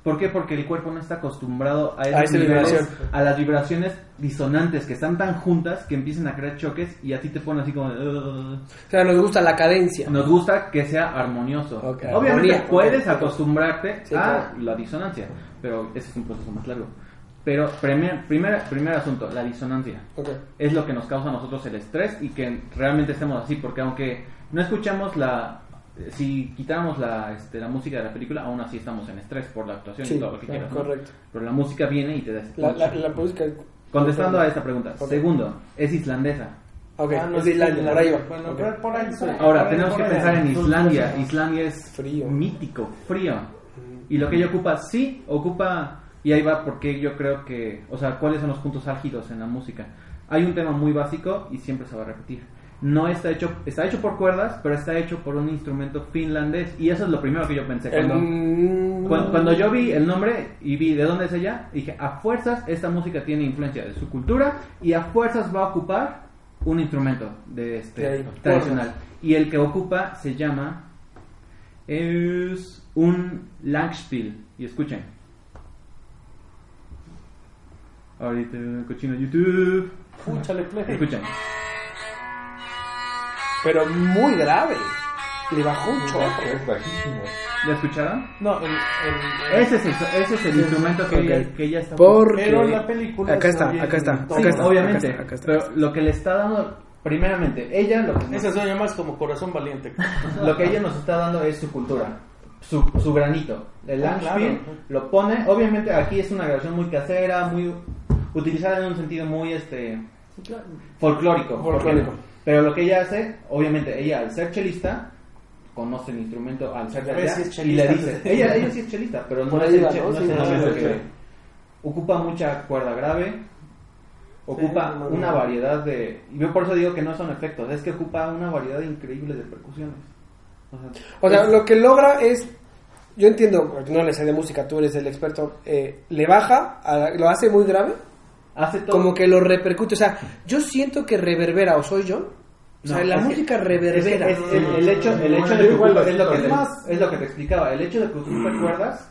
¿Por qué? Porque el cuerpo no está acostumbrado a, niveles, a las vibraciones disonantes que están tan juntas que empiezan a crear choques y a ti te ponen así como "Ugh". O sea, nos gusta la cadencia. Nos gusta que sea armonioso. Obviamente Armonía. puedes acostumbrarte Sí, a claro. la disonancia, pero ese es un proceso más largo. Pero primer, primer, primer asunto, la disonancia. Ok. Es lo que nos causa a nosotros el estrés y que realmente estemos así, porque aunque no escuchamos la... Si quitáramos la, este, la música de la película, aún así estamos en estrés por la actuación Sí, y todo lo que claro, quieras. ¿no? correcto. Pero la música viene y te da La, la, la música. Contestando a esta pregunta. Ok. Segundo, es islandesa. Ok, Ah, no, es de Islandia, por ahí va. Bueno, Ok. pero por ahí. Ahora, tenemos por que pensar en Islandia. Islandia es Frío. mítico, frío. Y lo que ella ocupa, sí, ocupa, y ahí va porque yo creo que, o sea, cuáles son los puntos álgidos en la música. Hay un tema muy básico y siempre se va a repetir. No está hecho, está hecho por cuerdas, pero está hecho por un instrumento finlandés. Y eso es lo primero que yo pensé. El- Cuando, mm, cuando, cuando yo vi el nombre y vi de dónde es ella, dije, a fuerzas esta música tiene influencia de su cultura y a fuerzas va a ocupar un instrumento de este ahí. tradicional. Y el que ocupa se llama es un Langspiel. Y escuchen. Ahorita cochino YouTube. Púchale play. Escuchen. Pero muy grave. Le bajó un chorro. Es bajísimo. ¿Ya escucharon? No, el, el- Ese es el, ese es el instrumento que, ella, que ella está Porque. Pero la película Acá es está, muy acá está. Sí, acá está, obviamente. acá está, acá está. Pero lo que le está dando, primeramente, ella lo que, Esa suena más como corazón valiente. lo que ella nos está dando es su cultura, su, su granito. El Ah, Langspiel claro. lo pone, obviamente aquí es una grabación muy casera, muy utilizada en un sentido muy este folclórico. Pero lo que ella hace, obviamente, ella al ser chelista conoce el instrumento al ser de allá y le dice, ella, ella sí es chelista, pero no es ocupa mucha cuerda grave, ocupa no, no, una no. variedad de... Y yo por eso digo que no son efectos, es que ocupa una variedad increíble de percusiones. O sea, O sea, es- lo que logra es. Yo entiendo, no le sé de música, tú eres el experto. eh, le baja, a- lo hace muy grave, hace todo... como que lo repercute. O sea, yo siento que reverbera, o soy yo. O sea, No, la que- música es que reverbera. es el, el hecho, el hecho de igual lo es lo que, te, más- es lo que te explicaba, el hecho de que ocupe cuerdas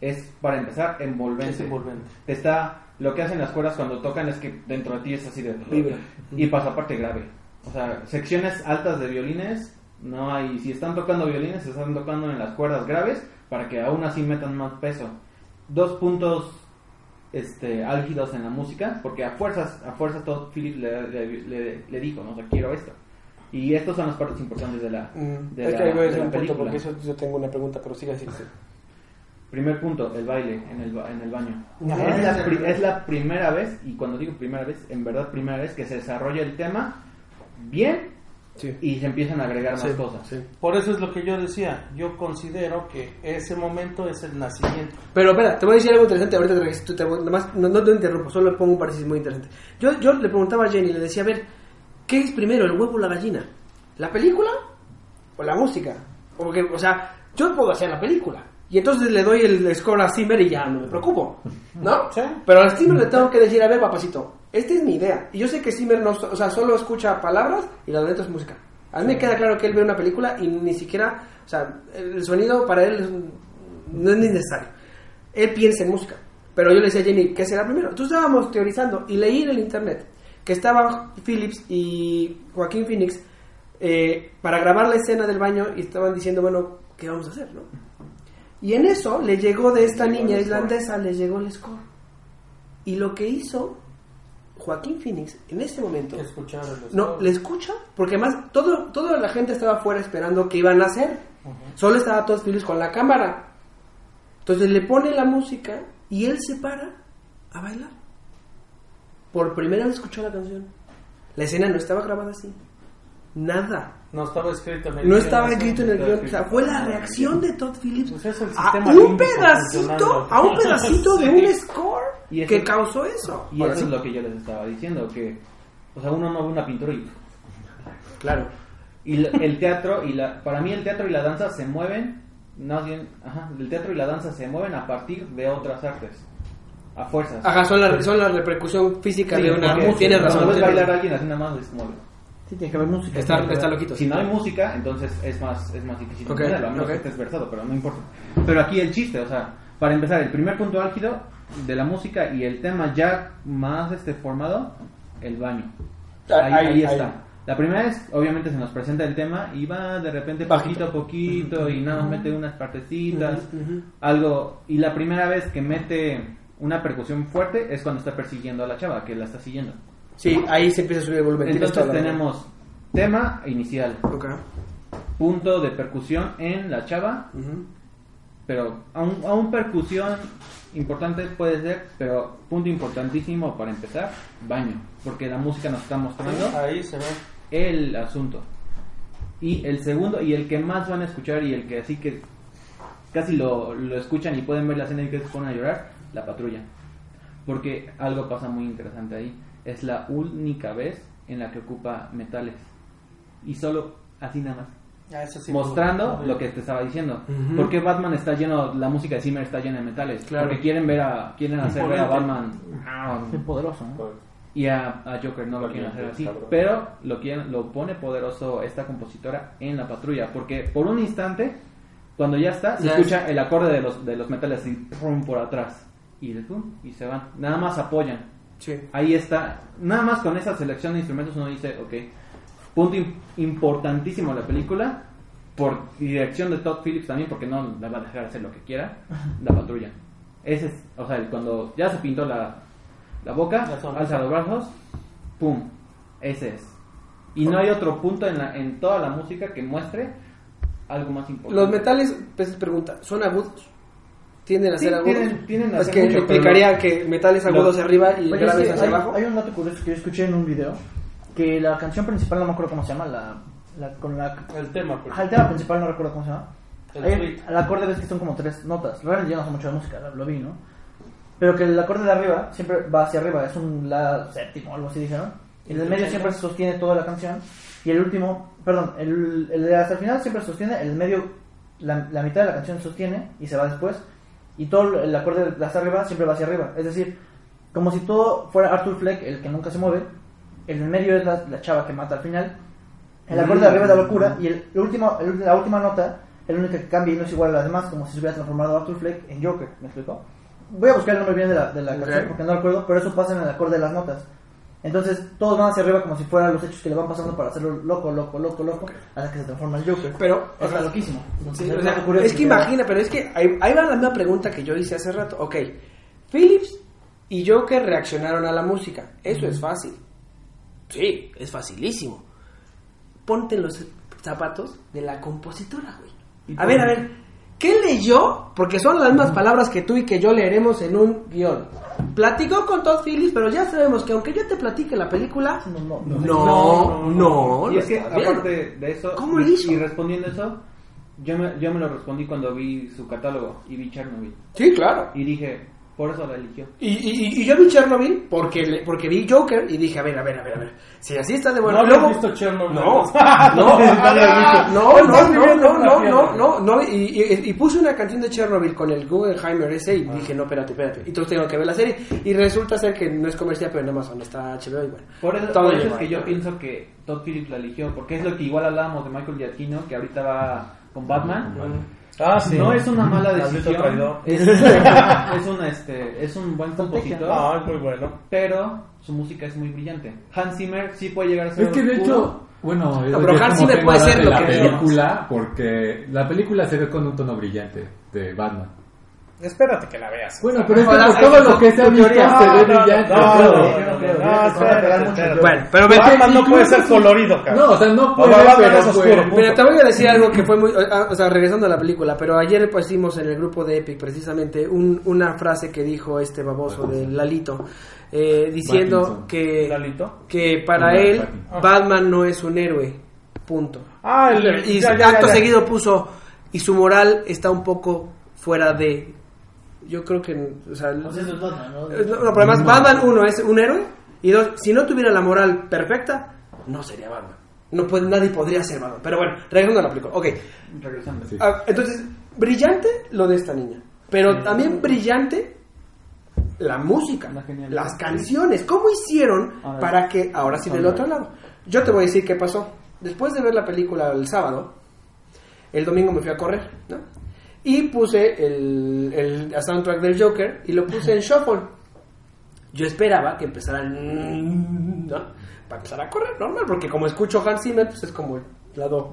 es para empezar envolvente. Es envolvente. Te está, lo que hacen las cuerdas cuando tocan es que dentro de ti es así de Vibra. y pasa parte grave. O sea, secciones altas de violines no hay, si están tocando violines se están tocando en las cuerdas graves para que aún así metan más peso. Dos puntos este álgidos en la música, porque a fuerzas, a fuerzas Todd Phillips le, le, le- le dijo, no, o sea, quiero esto. Y estos son las partes importantes de la, Mm, de es la, que de la un punto, porque eso yo tengo una pregunta, pero sigue así. sí. Primer punto, el baile en el, ba- en el baño. Ajá. Es la, es la primera vez, y cuando digo primera vez, en verdad primera vez que se desarrolla el tema bien Sí. y se empiezan a agregar más Sí, cosas. sí. Por eso es lo que yo decía. Yo considero que ese momento es el nacimiento. Pero espera, te voy a decir algo interesante ahorita te, te, te- nomás, no, no te interrumpo, solo pongo un paréntesis muy interesante. Yo, yo le preguntaba a Jenny, le decía, a ver, ¿qué es primero, el huevo o la gallina? ¿La película o la música? Porque, o sea, yo puedo hacer la película. Y entonces le doy el score a Zimmer y ya no me preocupo, ¿no? Sí. Pero a Zimmer le tengo que decir, a ver, papacito, esta es mi idea. Y yo sé que Zimmer no, o sea, solo escucha palabras y la letra es música. A mí me queda claro que él ve una película y ni siquiera, o sea, el sonido para él no es necesario. Él piensa en música. Pero yo le decía a Jenny, ¿qué será primero? Entonces estábamos teorizando y leí en el internet que estaban Phillips y Joaquín Phoenix eh, para grabar la escena del baño y estaban diciendo, bueno, ¿qué vamos a hacer? No? Y en eso le llegó de esta niña islandesa, le llegó el score. Y lo que hizo Joaquín Phoenix en ese momento no, le escucha, porque además todo, toda la gente estaba afuera esperando que iban a hacer. Solo estaba todos Phillips con la cámara. Entonces le pone la música y él se para a bailar. Por primera vez escuchó la canción. La escena no estaba grabada así. Nada. No estaba escrito en el No guion, estaba escrito en el guion. O sea, fue la reacción de Todd Phillips Pues es el a sistema un pedacito, a un pedacito de un score Y que causó eso. Y Ahora eso sí. es lo que yo les estaba diciendo, que o sea, uno no ve una pintura y Claro. Y la- el teatro y la para mí el teatro y la danza se mueven, más bien, ajá, el teatro y la danza se mueven a partir de otras artes. a fuerzas. Ajá, son la, son la repercusión física Sí, de una... Tienes razón. Cuando ves bailar a alguien así nada más es como... Sí, tiene que haber música. Está, está loquito. Si no hay música, entonces es más, es más difícil Ok, entenderlo, a menos ok. que estés versado, pero no importa. Pero aquí el chiste, o sea, para empezar, el primer punto álgido de la música y el tema ya más este formado, el baño. Ah, Ahí, ahí- ahí ahí. está. La primera es, obviamente se nos presenta el tema y va de repente Bajito. poquito a poquito y nada más mete unas partecitas, algo. Y la primera vez que mete una percusión fuerte es cuando está persiguiendo a la chava, que la está siguiendo. Sí, ahí se empieza a subir el volumen. Entonces tenemos tema inicial, punto de percusión en la chava, Ujú. pero aún, aún percusión importante puede ser, pero punto importantísimo para empezar, baño, porque la música nos está mostrando Ahí se ve. el asunto. Y el segundo, y el que más van a escuchar, y el que así que casi lo, lo escuchan y pueden ver la escena y que se ponen a llorar, la patrulla. Porque algo pasa muy interesante ahí. Es la única vez en la que ocupa metales. Y solo así nada más. Ah, eso sí. mostrando lo que te estaba diciendo. Ujú. Porque Batman está lleno, la música de Zimmer está llena de metales. Claro. Porque quieren ver a, quieren hacer ver a. Batman ah, Qué poderoso, ¿no? y a, a Joker no lo quieren hacer así. cabrón. Pero lo quieren, lo pone poderoso esta compositora en la patrulla. Porque por un instante, cuando ya está, se Ya escucha el acorde de los, de los metales así, por atrás. Y, pum, y se van. Nada más apoyan. Sí. Ahí está. Nada más con esa selección de instrumentos uno dice, ok, punto im- importantísimo la película, por dirección de Todd Phillips también, porque no la va a dejar hacer lo que quiera, la patrulla. Ese es, o sea, cuando ya se pintó la, la boca, La alza los brazos, pum, ese es. Y no hay otro punto en, la, en toda la música que muestre algo más importante. Los metales, pues pregunta, ¿son agudos? ¿Tienden a Sí, ser agudos? tienen- tienden a es ser que mucho, implicaría que metales agudos lo- hacia arriba y Oye, graves sí, hacia hay, abajo. hay un dato curioso que yo escuché en un video que la canción principal no me acuerdo cómo se llama la, la con la El tema, pues. Ajá, el tema principal no recuerdo cómo se llama El Hay- suite. el acorde ves que son como tres notas realmente yo no sé mucho de música lo, lo vi no pero que el acorde de arriba siempre va hacia arriba es un la séptimo algo así dijeron y el del medio siempre se sostiene toda la canción y el último perdón el, el de hasta el final siempre sostiene el medio la, la mitad de la canción sostiene y se va después y todo el acorde de hasta arriba siempre va hacia arriba es decir como si todo fuera Arthur Fleck el que nunca se mueve el del medio es la, la chava que mata al final el acorde de arriba es la locura y el, el último, el- la última nota es la única que cambia y no es igual a las demás, como si se hubiera transformado Arthur Fleck en Joker. ¿Me explico? Voy a buscar el nombre bien de la, de la canción porque no recuerdo, pero eso pasa en el acorde de las notas. Entonces todos van hacia arriba como si fueran los hechos que le van pasando para hacerlo loco, loco, loco, loco, hasta que se transforma en Joker. Pero, loquísimo. Sí, es o sea, curioso es que imagina, pero es que ahí, ahí va la misma pregunta que yo hice hace rato. Ok, Phillips y Joker reaccionaron a la música. Eso es fácil. Sí, es facilísimo. Ponte los zapatos de la compositora, güey. A ver, a ver, ¿qué leyó? Porque son las mismas palabras que tú y que yo leeremos en un guion. Platicó con Todd Phillips, pero ya sabemos que aunque yo te platique la película, No, no, no, no. no, no, y es que aparte de eso ¿Cómo y, hizo? y respondiendo eso yo me, yo me lo respondí cuando vi su catálogo y vi Chernobyl Sí, claro. y dije por eso la eligió Y, y, y yo vi Chernobyl porque, le- porque vi Joker y dije, a ver, a ver, a ver, a ver. Si así está de bueno. No luego- visto Chernobyl. No, no, No, ah, no, no, no, no, no, fiesta. no, no, no, y, y, y puse una canción de Chernobyl con el Guggenheimer ese y dije, no, espérate, espérate. Y entonces tengo que ver la serie. Y resulta ser que no es comercial, pero en Amazon está HBO y bueno. por eso, Todo por eso llegó es que yo pienso que Todd Phillips la eligió porque es lo que igual hablábamos de Michael Giacchino que ahorita va con Batman Ah, sí. no es una mala decisión traidor. es, es una este es un buen compositor Ah, es muy bueno. pero su música es muy brillante Hans Zimmer sí puede llegar a ser Es que de oscuro, hecho, bueno, es pero Hans Zimmer puede ser de lo la que película, porque la película se ve con un tono brillante de Batman. Espérate que la veas. Bueno, pero es que por todo lo que se ha visto se ve No, no, brillante. no. Bueno, pero ve- Batman no puede ser colorido, cabrón. No, o sea, no puede, punto. Mira, te voy a decir algo que fue muy... ah, O sea, regresando a la película, pero ayer pusimos en el grupo de Epic precisamente un- una frase que dijo este baboso de Lalito, eh, diciendo que, Lalito. que para él Pattinson. Batman no es un héroe, punto. Ah, el, Y ya, ya, acto ya, ya. seguido puso, y su moral está un poco fuera de... Yo creo que... O sea, Pues eso es Batman, ¿no? no, no, pero además Batman, uno, es un héroe, y dos, si no tuviera la moral perfecta, no sería Batman. No puede, nadie podría ser Batman. Pero bueno, regresando a la película. Ok, regresando Sí. Ah, entonces, brillante lo de esta niña. Pero también brillante la música, las canciones, cómo hicieron para que, ahora sí del otro lado. Yo te voy a decir qué pasó. Después de ver la película el sábado, el domingo me fui a correr, ¿no? Y puse el, el soundtrack del Joker y lo puse en shuffle. Yo esperaba que empezara el... ¿no? Para empezar a correr, normal, porque como escucho Hans Zimmer, pues es como el lado...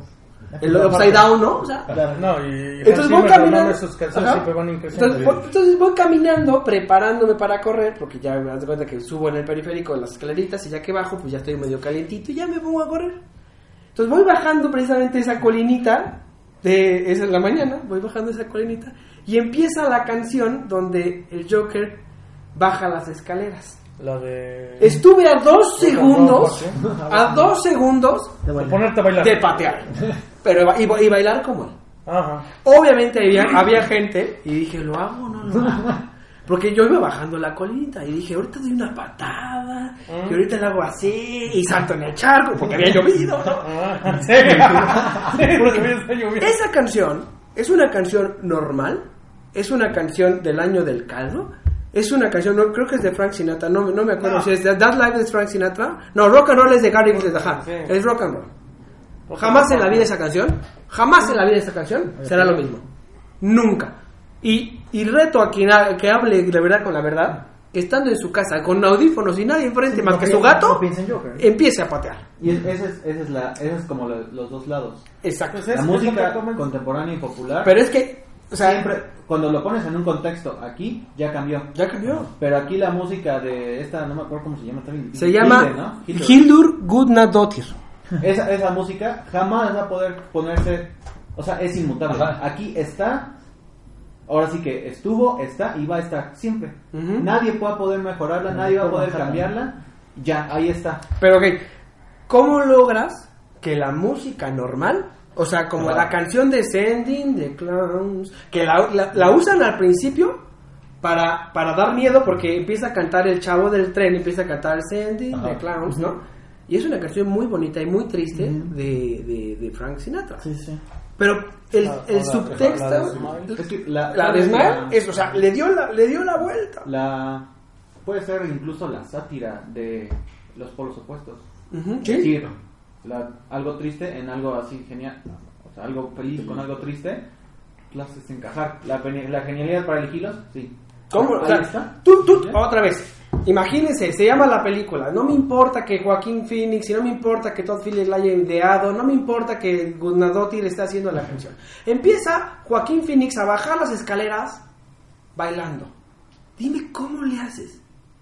El upside down, ¿no? O sea, No, y, y entonces voy caminando. no, sus canciones Ajá. siempre van increciendo. Entonces, voy, entonces voy caminando, preparándome para correr, porque ya me das cuenta que subo en el periférico de las escaleritas y ya que bajo, pues ya estoy medio calientito y ya me pongo a correr. Entonces voy bajando precisamente esa colinita, de, esa es la mañana, voy bajando esa colinita y empieza la canción donde el Joker baja las escaleras. La de... Estuve a dos segundos, a dos segundos De ponerte a bailar. de patear, pero y, ba- y bailar como él. Ajá. Obviamente había, había gente y dije, ¿lo hago o no lo hago? Porque yo iba bajando la colita y dije, ahorita doy una patada y ahorita la hago así y salto en el charco porque había llovido. Esa canción es una canción normal, es una canción del año del caldo, es una canción, no, creo que es de Frank Sinatra, no, no me acuerdo No. si es de That Life de Frank Sinatra. No, Rock and Roll es de Gary Glitter, ajá, Sí. es Rock and Roll. Jamás en la vida esa canción, jamás en la vida esa canción será lo mismo. Nunca. Y, y reto a quien ha- que hable de verdad con la verdad, que estando en su casa con audífonos y nadie enfrente más No que su gato, no empiece a patear. Y es- ese es, ese es, la, ese es como lo- los dos lados. Exacto. Pues La es- es música contemporánea y popular. Pero es que, o sea, siempre, cuando lo pones en un contexto aquí, ya cambió. ya cambió. Pero aquí la música de esta, no me acuerdo cómo se llama. Se llama ¿no? Hildur Gudnadottir. Esa, esa música jamás va a poder ponerse, o sea, es inmutable. Ajá. Aquí está, ahora sí que estuvo, está y va a estar siempre. Nadie va a poder mejorarla, nadie va a poder cambiarla. Ya, ahí está. Pero ok, ¿cómo logras que la música normal, o sea, como la canción de Sending, de Clowns, que la, la- la usan al principio para, para dar miedo porque empieza a cantar el chavo del tren, empieza a cantar Sending, Ajá. de Clowns, ¿no? Y es una canción muy bonita y muy triste de, de, de Frank Sinatra. Sí, sí. Pero el, La- el la- subtexto, la. Es la, la de Smile, es, o sea, le dio la, le dio la vuelta. la- puede ser incluso la sátira de los polos opuestos. Ujú, Es sí. decir, la- algo triste en algo así genial, o sea, algo feliz con algo triste, haces encajar. La, la genialidad para elegirlos, sí. ¿Cómo? O Ahí sea, está. tú, tú, otra vez. Imagínense, se llama la película. No me importa que Joaquín Phoenix, y no me importa que Todd Phillips la haya ideado, no me importa que Gunadotti le esté haciendo la canción. Empieza Joaquín Phoenix a bajar las escaleras bailando. Dime cómo le haces.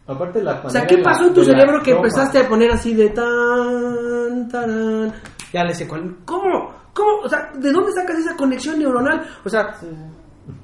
Aparte la O sea, ¿qué la- pasó en tu cerebro que toma. empezaste a poner así de tan, tan? Ya le sé cuál. ¿Cómo? ¿Cómo? O sea, ¿de dónde sacas esa conexión neuronal? O sea,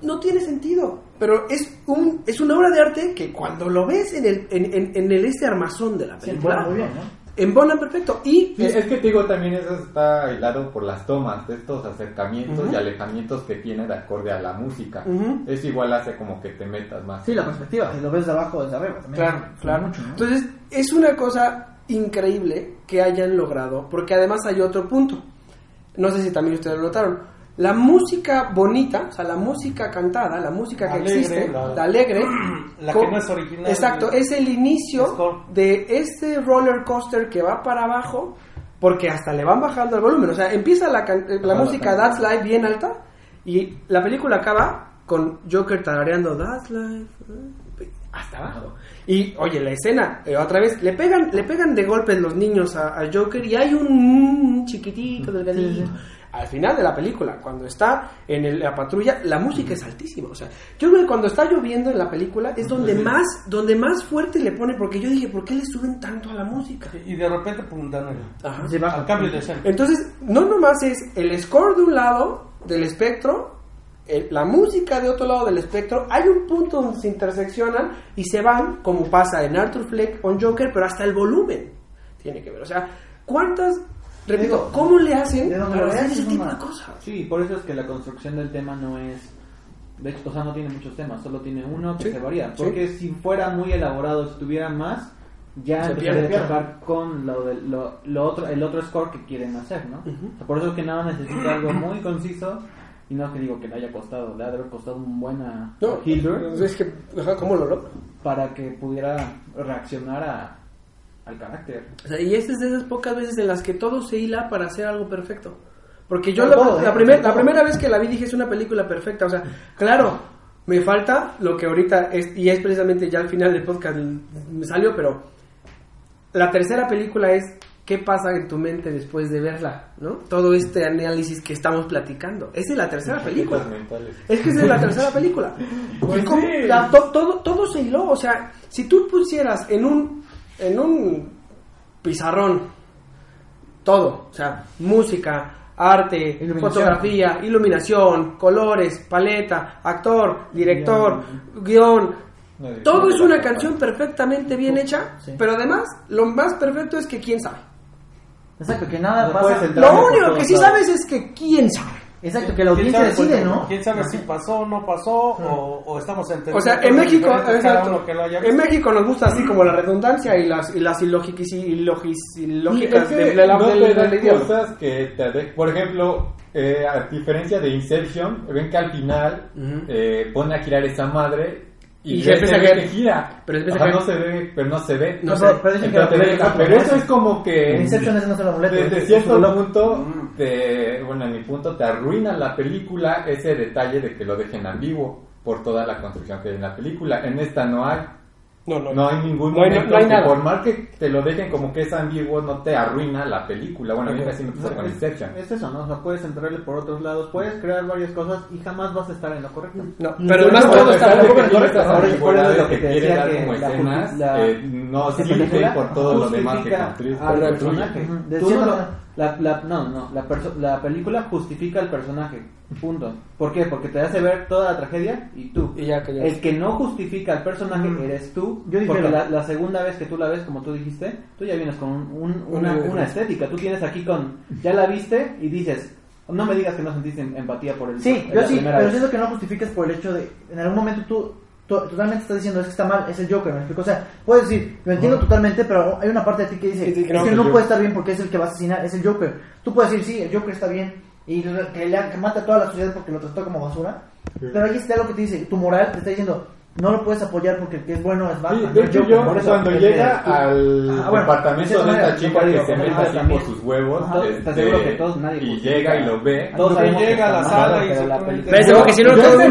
no tiene sentido. Pero es un es una obra de arte que cuando lo ves en el en, en, en el este armazón de la Sí, película, ¿no? embona perfecto. Y Sí, es que te digo también eso está hilado por las tomas, de estos acercamientos y alejamientos que tiene de acorde a la música. Ujú. Es igual hace como que te metas más. Sí, la perspectiva. Si lo ves de abajo, desde arriba. También. Claro, claro. Mucho, ¿no? Entonces, es una cosa increíble que hayan logrado, porque además hay otro punto. No sé si también ustedes lo notaron. La música bonita, o sea, la música cantada, la música que Alegre, existe, la- la alegre, la que no es original. Exacto, es el inicio Score. de este roller coaster que va para abajo, porque hasta le van bajando el volumen. O sea, empieza la, eh, la música That's Life bien alta y la película acaba con Joker tarareando That's Life eh, hasta abajo. Y oye, la escena, eh, otra vez, le pegan, le pegan de golpe los niños a, a Joker y hay un mm, chiquitito, delgadito. Al final de la película, cuando está en el- la patrulla, la música es altísima. O sea, yo creo que cuando está lloviendo en la película es donde más, donde más fuerte le pone, porque yo dije, ¿por qué le suben tanto a la música? Y de repente, pum, dan el, baja. al cambio de escena. Entonces, no nomás es el score de un lado del espectro, el- la música de otro lado del espectro, hay un punto donde se interseccionan y se van, como pasa en Arthur Fleck on Joker, pero hasta el volumen tiene que ver. O sea, ¿cuántas, repito, cómo le hacen ¿De dónde para lo hacer ves, ese tipo de cosas? Sí, por eso es que la construcción del tema no es. De hecho, o sea, no tiene muchos temas, solo tiene uno que Sí, se varía. sí. Porque si fuera muy elaborado, si tuviera más, ya Se empezaría pierde. a chocar con lo, del- lo, lo otro, el otro score que quieren hacer, ¿no? Ujú. O sea, por eso es que nada necesita algo muy conciso. Y no que digo que le haya costado, le ha de haber costado un buen a No, Hildur. es que, ¿cómo lo logro? para que pudiera reaccionar a, al carácter. O sea, y esta es de esas pocas veces en las que todo se hila para hacer algo perfecto. Porque yo la, todo, la ¿eh? primer- la primera vez que la vi dije es una película perfecta. O sea, claro, me falta lo que ahorita es, y es precisamente ya al final del podcast me salió, pero la tercera película es qué pasa en tu mente después de verla, ¿no? Todo este análisis que estamos platicando. Esa es la tercera película. Es que esa es la tercera película. Pues sí. la- to- todo, todo se hiló. O sea, si tú pusieras en un, en un pizarrón todo, o sea, música, arte, Iluminación. fotografía, iluminación, colores, paleta, actor, director, guion, No, todo es una canción perfectamente bien hecha, Sí. pero además lo más perfecto es que quién sabe. Exacto, que nada No pasa. Lo único que sí sabes es que quién sabe. Exacto, que la ¿Quién audiencia sabe, decide, ¿no? ¿Quién sabe si pasó o no pasó? O, o estamos entendiendo. O sea, en México, exacto, uno que lo haya en. México nos gusta así como la redundancia y las y las ilógicas ilógicas de, de la- no del dan idioma. cosas que te de- por ejemplo eh, a diferencia de Inception ven que al final Ujú. eh, pone a girar esa madre y, Y se siempre se ve ve. que gira Pero no se ve pero no se ve No No, sé. pero, pero dicen que Entonces, la te deja- película- pero eso es como que En Inception ese no se lo amuleto. desde es- cierto es loco. punto te, bueno en mi punto te arruina la película ese detalle de que lo dejen ambiguo por toda la construcción que hay en la película en esta no hay No, no, no hay ningún No hay- no- momento no hay que nada. por más que te lo dejen como que es ambiguo no te arruina la película bueno a mí me pasa con Es- Inception Es eso, ¿no? O sea, puedes entrarle por otros lados, puedes crear varias cosas y jamás vas a estar en lo correcto. No, pero además todo está en tiene correcto. Ahora, recuerda lo que te quiere decía dar que como escenas, la- eh, no película por todo lo demás que justifica construye. al personaje. Lo- la, la- no, no, la, perso- la película justifica al personaje, punto. ¿Por qué? Porque te hace ver toda la tragedia y tú. Y ya que ya- El que no justifica al personaje eres tú, Yo porque la, la segunda vez que tú la ves, como tú dijiste, tú ya vienes con un- un- una, Una- estética. Tú tienes aquí con, ya la viste y dices, no me digas que no sentiste empatía por el Sí, yo sí, pero vez. siento que no justificas por el hecho de, en algún momento tú to- totalmente estás diciendo es que está mal, es el Joker, ¿me explico? O sea, puedes decir, lo entiendo totalmente, pero hay una parte de ti que dice, Sí, sí, que no, es que no puede estar bien porque es el que va a asesinar, es el Joker. Tú puedes decir, sí, el Joker está bien y que, le, que mata a toda la sociedad porque lo trató como basura, pero ahí está lo que te dice, tu moral te está diciendo, no lo puedes apoyar porque el que es bueno es Sí, Batman. de no el hecho Joker". yo por eso, cuando llega al Ah, bueno, departamento de de esta chica yo que se mete así por sus huevos Ajá, este, que todos, nadie y llega y lo ve Todos llega a la sala y se la película- Pero que si no yo todo el ese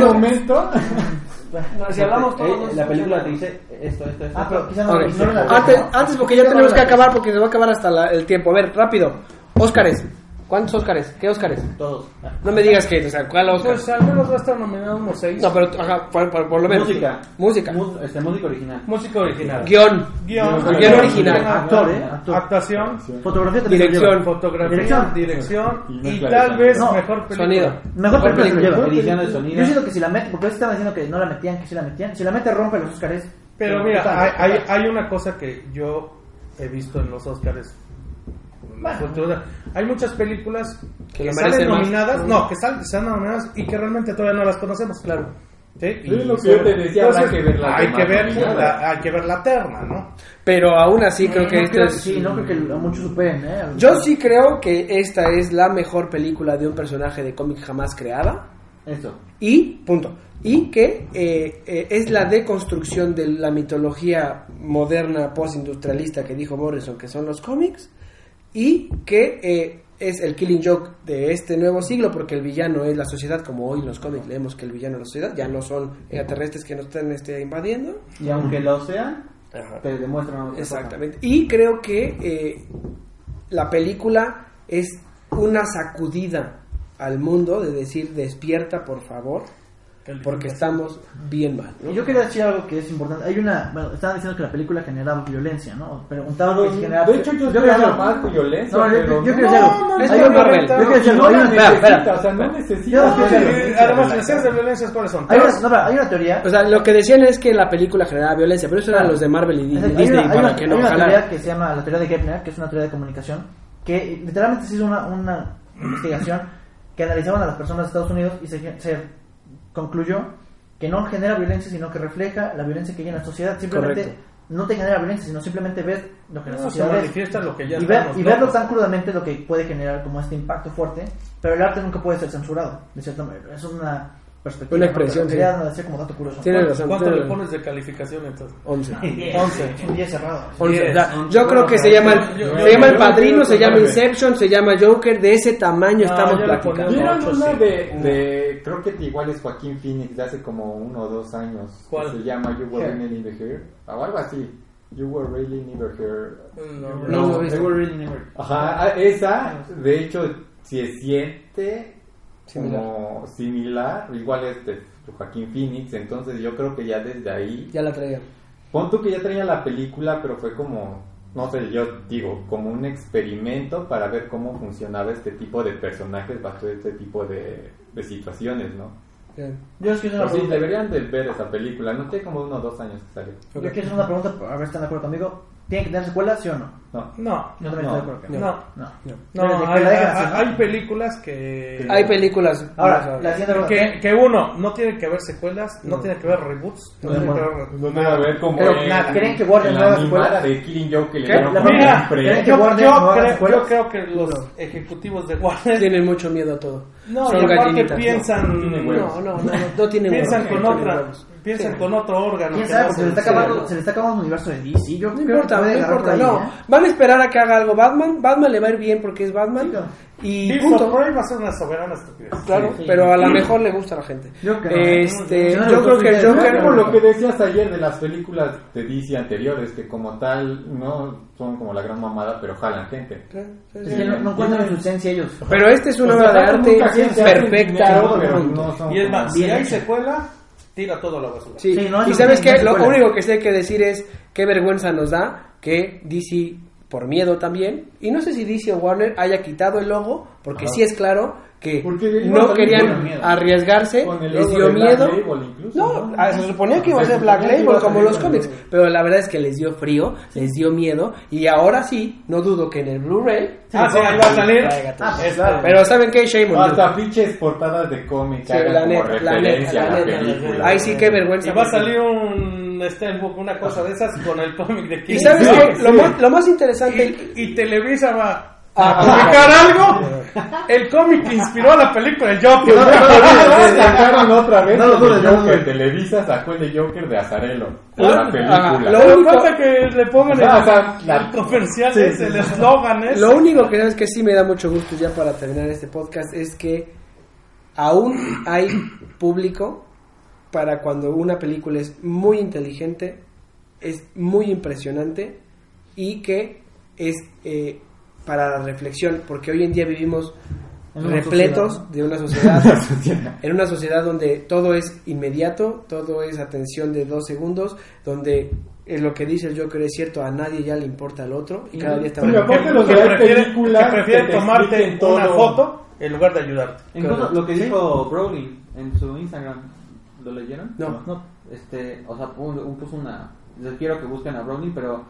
si hablamos todos Eh, los- la película te dice esto, esto, esto. Ah, pero no, no Antes, antes porque ya tenemos que acabar porque se va a acabar hasta la- el tiempo. A ver, rápido. Óscares. ¿Cuántos Óscares? ¿Qué Óscares? Todos. No me digas que, o sea, ¿cuál Óscar? Pues al menos va a estar nominado unos seis. No, pero ajá, por, por- por lo menos. Música. Música. Mu- este, música original. Música original. Guión. Guión. Guión original. Actor, ¿eh? Actor. Actuación. Fotografía también Dirección. Fotografía. Dirección. Dirección. Y tal vez No, mejor película. Sonido. Mejor película. Edición de sonido. Yo siento que si la mete, porque estaban diciendo que no la metían, que sí la metían. Si la mete, rompe los Oscars. Pero mira, hay, hay, hay una cosa que yo he visto en los Hay muchas películas Que que, salen merecen más. nominadas, no, que salen, están nominadas y que realmente todavía no las conocemos. Claro. ¿Sí? Es lo que yo te decía, habrá que ver las hay, que ver, nominadas. la, hay que ver la terna, ¿no? Pero aún así creo Eh, que no esto creo- es... Sí, no creo que muchos superen, ¿eh? Yo sí creo que esta es la mejor película de un personaje de cómic jamás creada. Eso. Y, punto. Y que eh, eh, es la deconstrucción de la mitología moderna postindustrialista que dijo Morrison, que son los cómics. Y que eh, es el killing joke de este nuevo siglo, porque el villano es la sociedad, como hoy en los cómics leemos que el villano es la sociedad, ya no son extraterrestres que nos están este, invadiendo. Y aunque lo sean, te demuestran cosa. Exactamente. Y creo que eh, la película es una sacudida al mundo de decir despierta por favor porque estamos bien mal. ¿no? Y Yo quería decir algo que es importante. Hay una. Bueno, estaban diciendo que la película generaba violencia, ¿no? Preguntaban que si generaba. de hecho yo esperaba decir- más violencia No, yo, pero yo, yo no. quiero decir algo. no, es Hay una- Marvel. Yo quiero decir algo. no Hay una. Necesita, espera. o sea, no necesita Yo no Además, de la las escenas de violencia, ¿cuáles son? Hay una, no, pero hay una teoría. O sea, lo que decían es que la película generaba violencia, pero eso eran los de Marvel y Di- Hay Disney una, hay para una- que hay no una jalara. teoría que se llama la teoría de Gepner, que es una teoría de comunicación, que literalmente se hizo una, una investigación que analizaban a las personas de Estados Unidos y se, se concluyó que no genera violencia, sino que refleja la violencia que hay en la sociedad. Simplemente Correcto. no te genera violencia, sino simplemente ves lo que la No, sociedad es. manifiesta lo que ya y, ver- y verlo tan crudamente lo que puede generar como este impacto fuerte, pero el arte nunca puede ser censurado, de cierta manera. Es una perspectiva. Una ¿no? expresión, Pero Quería decir como dato curioso. Tiene razón. ¿Cuánto tiene le razón. pones de calificación entonces? 11. 11. Un 10 cerrado. 11. Diez, Da- once. Yo creo que se llama, el- Yo- se llama El yo- Padrino, yo- se llama Inception, se llama Joker, de ese tamaño No, estamos platicando. ¿Vieron una sí. de, de, creo que igual es Joaquín Phoenix de hace como uno o dos años? ¿Cuál? Se llama You Were. Really Never Here. O algo así. You Were Really Never Here. No, No, no. no. They were really never- Ajá, ah, esa, de hecho, se siente Similar. como similar, igual este Joaquín Phoenix, entonces yo creo que ya desde ahí, Ya la traía. pon tú que ya traía la película, pero fue como, no sé, yo digo, como un experimento para ver cómo funcionaba este tipo de personajes bajo este tipo de, de situaciones, ¿no? Bien. Yo es que es una Pero sí, pregunta. deberían de ver esa película, no tiene como uno o dos años que salió. Yo quiero hacer una pregunta, a ver si están de acuerdo conmigo. ¿Tiene que tener secuela, sí o no? No. No, No. que no. No. No, hay, que hay- películas que... Hay películas. Ahora, la siguiente. Que, que uno, no tiene que haber secuelas, no, No. tiene que haber reboots, no No, tiene que no. haber... No me va a ver como Pero, en- nada, ¿creen que Warner no haga animada secuela? de Killing Joke que le ¿Qué? dieron La como primera, un pre- ¿creen que Yo, Warner yo no haga creo, secuelas? yo creo que los ejecutivos de Warner Tienen mucho miedo a todo. no, Son y aparte piensan, No, no, no, no, no tienen piensan con No piensan Sí. con otro órgano. ¿Quién sabe? Porque se le, es está el acabando, se le está acabando un universo de DC. Yo No importa, no importa, ahí, no. ¿eh? Van a esperar a que haga algo Batman. Batman le va a ir bien porque es Batman. Sí, claro. Y punto. va a ser una soberana estupidez. Claro, Sí. pero a lo mejor le gusta a la gente. Yo creo que no. Este, yo gustó creo que el Joker Es como lo que decías ayer de las películas de DC anteriores, que como tal no son como la gran mamada, pero jalan gente. Sí, sí, Es que no, no encuentran su esencia ellos. Pero esta es una O obra de arte perfecta. dinero, pero punto. no son Y es más, si hay secuela, tira todo a la basura. Sí. Sí, no, y sabes se lo único que sé que decir es qué vergüenza nos da que DC, por miedo también, y no sé si DC o Warner haya quitado el logo, porque Ajá. sí es claro que Porque no querían arriesgarse, les dio miedo. Label incluso, no, ¿no? ah, se suponía que iba a Se ser Black Label como los cómics, pero la verdad es que les dio frío, les dio miedo, y ahora sí, no dudo que en el Blu-ray Ah, sí, ahí va a salir. Ah, pues, claro. Pero ¿saben qué? Shame on you. Hasta pinches portadas de cómics Sí, la neta, la neta. Ay, sí, qué vergüenza. Y va a salir un Steelbook, una cosa de esas con el cómic de King. Y sabes qué? sí. Lo, más, lo más interesante... Y, y Televisa va a publicar algo. El cómic que inspiró a la película de Joker. Sacaron otra vez No el no Joker. Televisa sacó el de Joker de Azarelo. Ah, La película. lo único- falta que le pongan el, Ah, o sea, la- el comercial, Sí, es, sí, el eslogan es. Lo único que sabes que sí me da mucho gusto ya para terminar este podcast es que aún hay público para cuando una película es muy inteligente, es muy impresionante y que es eh, para la reflexión, porque hoy en día vivimos repletos sociedad, de una sociedad, en una sociedad donde todo es inmediato, todo es atención de dos segundos, donde eh, lo que dice el Joker es cierto, a nadie ya le importa al otro y cada día está de prefiere, tomarte una foto en lugar de ayudarte. Incluso lo que dijo Brody en su Instagram, ¿lo leyeron? No. no. Este, o sea, puso, puso una. Les quiero que busquen a Brody, pero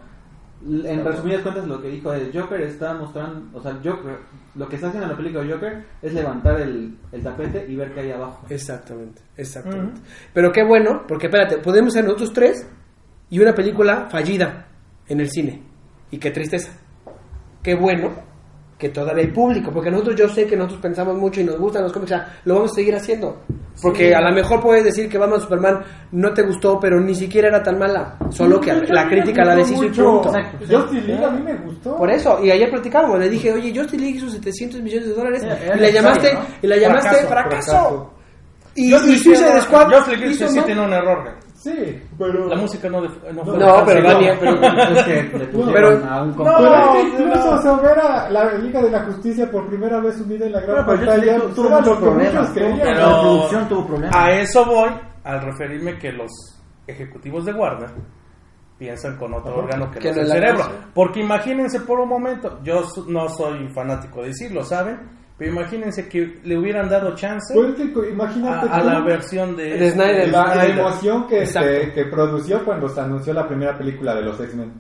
en resumidas cuentas lo que dijo es: Joker está mostrando. O sea, Joker, lo que está haciendo en la película de Joker es levantar el, el tapete y ver qué hay abajo. Exactamente, exactamente. Pero qué bueno, porque espérate, podemos ser nosotros tres y una película fallida en el cine. Y qué tristeza. Qué bueno que todavía hay público, porque nosotros yo sé que nosotros pensamos mucho y nos gustan los cómics, o sea, lo vamos a seguir haciendo. Porque a lo mejor puedes decir que Batman Superman no te gustó, pero ni siquiera era tan mala, solo que la crítica la deshizo y punto. Exacto. Justice League a mí me gustó. Por eso, y ayer platicábamos, le dije, oye, Justice League hizo 700 millones de dólares Era- era y la llamaste, y la llamaste Fracaso, fracaso. fracaso. Y, Justice y Suicide League- Squad hizo un error. Sí, pero... La música no, no fue No, pero. Daniel, pero- Es que le pusieron Pero- a un No, Pero incluso o sea, ver a la Liga de la Justicia por primera vez unida en la gran pero pantalla pues, tuvo muchos problemas. Pero- La producción tuvo problemas. A eso voy al referirme que los ejecutivos de Warner piensan con otro órgano que, Que no es el la cerebro. Porque imagínense por un momento, yo no soy fanático de decirlo, ¿saben? Pero imagínense que le hubieran dado chance Pues a, la versión de, De Snyder. de la, emoción que, se- que produció cuando se anunció la primera película de los X-Men.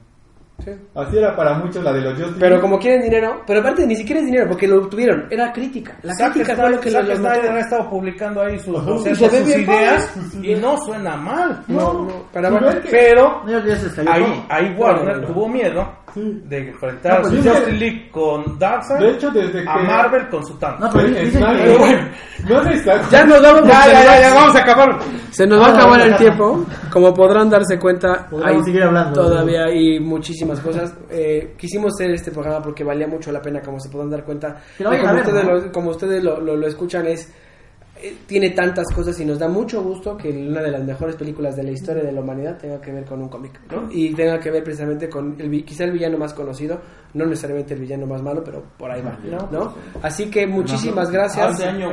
Sí. Así era para muchos la de los Justice Pero como quieren dinero, pero aparte ni siquiera es dinero, porque lo obtuvieron, era crítica. La Zack crítica fue lo que Zack los Snyder ha estado publicando ahí sus, Ajá. bocetos, Y se ve sus ideas y no suena mal. No, no, pero bueno, ahí, ahí Warner tuvo miedo de enfrentar No, pues Justice League con Darkseid De hecho, desde a que- Marvel con su Thanos. No, pero Pues, que- bueno, no Ya nos vamos Ya, ya, se ya, vamos a acabar. Se nos va a Ah, acabar no, el no, tiempo. Como podrán darse cuenta, hay seguir hablando. todavía hay muchísimas cosas. Eh, quisimos hacer este programa porque valía mucho la pena, como se podrán dar cuenta. Como, a ver, ustedes ¿no? lo, como ustedes lo, lo- lo escuchan, es tiene tantas cosas y nos da mucho gusto que una de las mejores películas de la historia de la humanidad tenga que ver con un cómic, ¿no? Y tenga que ver precisamente con el, quizá el villano más conocido, no necesariamente el villano más malo, pero por ahí va, ¿no? Así que muchísimas gracias. Hace año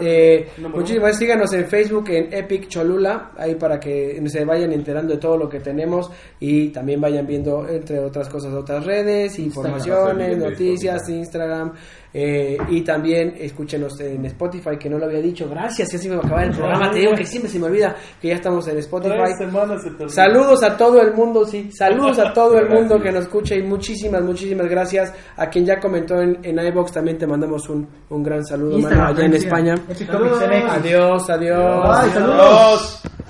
Eh, muchísimas síganos en Facebook en Epic Cholula ahí para que se vayan enterando de todo lo que tenemos y también vayan viendo entre otras cosas otras redes informaciones noticias Instagram eh, y también escúchenos en Spotify que no lo había dicho gracias ya se me va a acabar el programa te digo que siempre se me olvida que ya estamos en Spotify. Saludos a todo el mundo, sí. Saludos a todo el mundo que nos escucha y muchísimas, muchísimas gracias a quien ya comentó en, en iBox. También te mandamos un, un gran saludo, mano, allá en. España. Adiós, adiós. Bye, saludos. Adiós.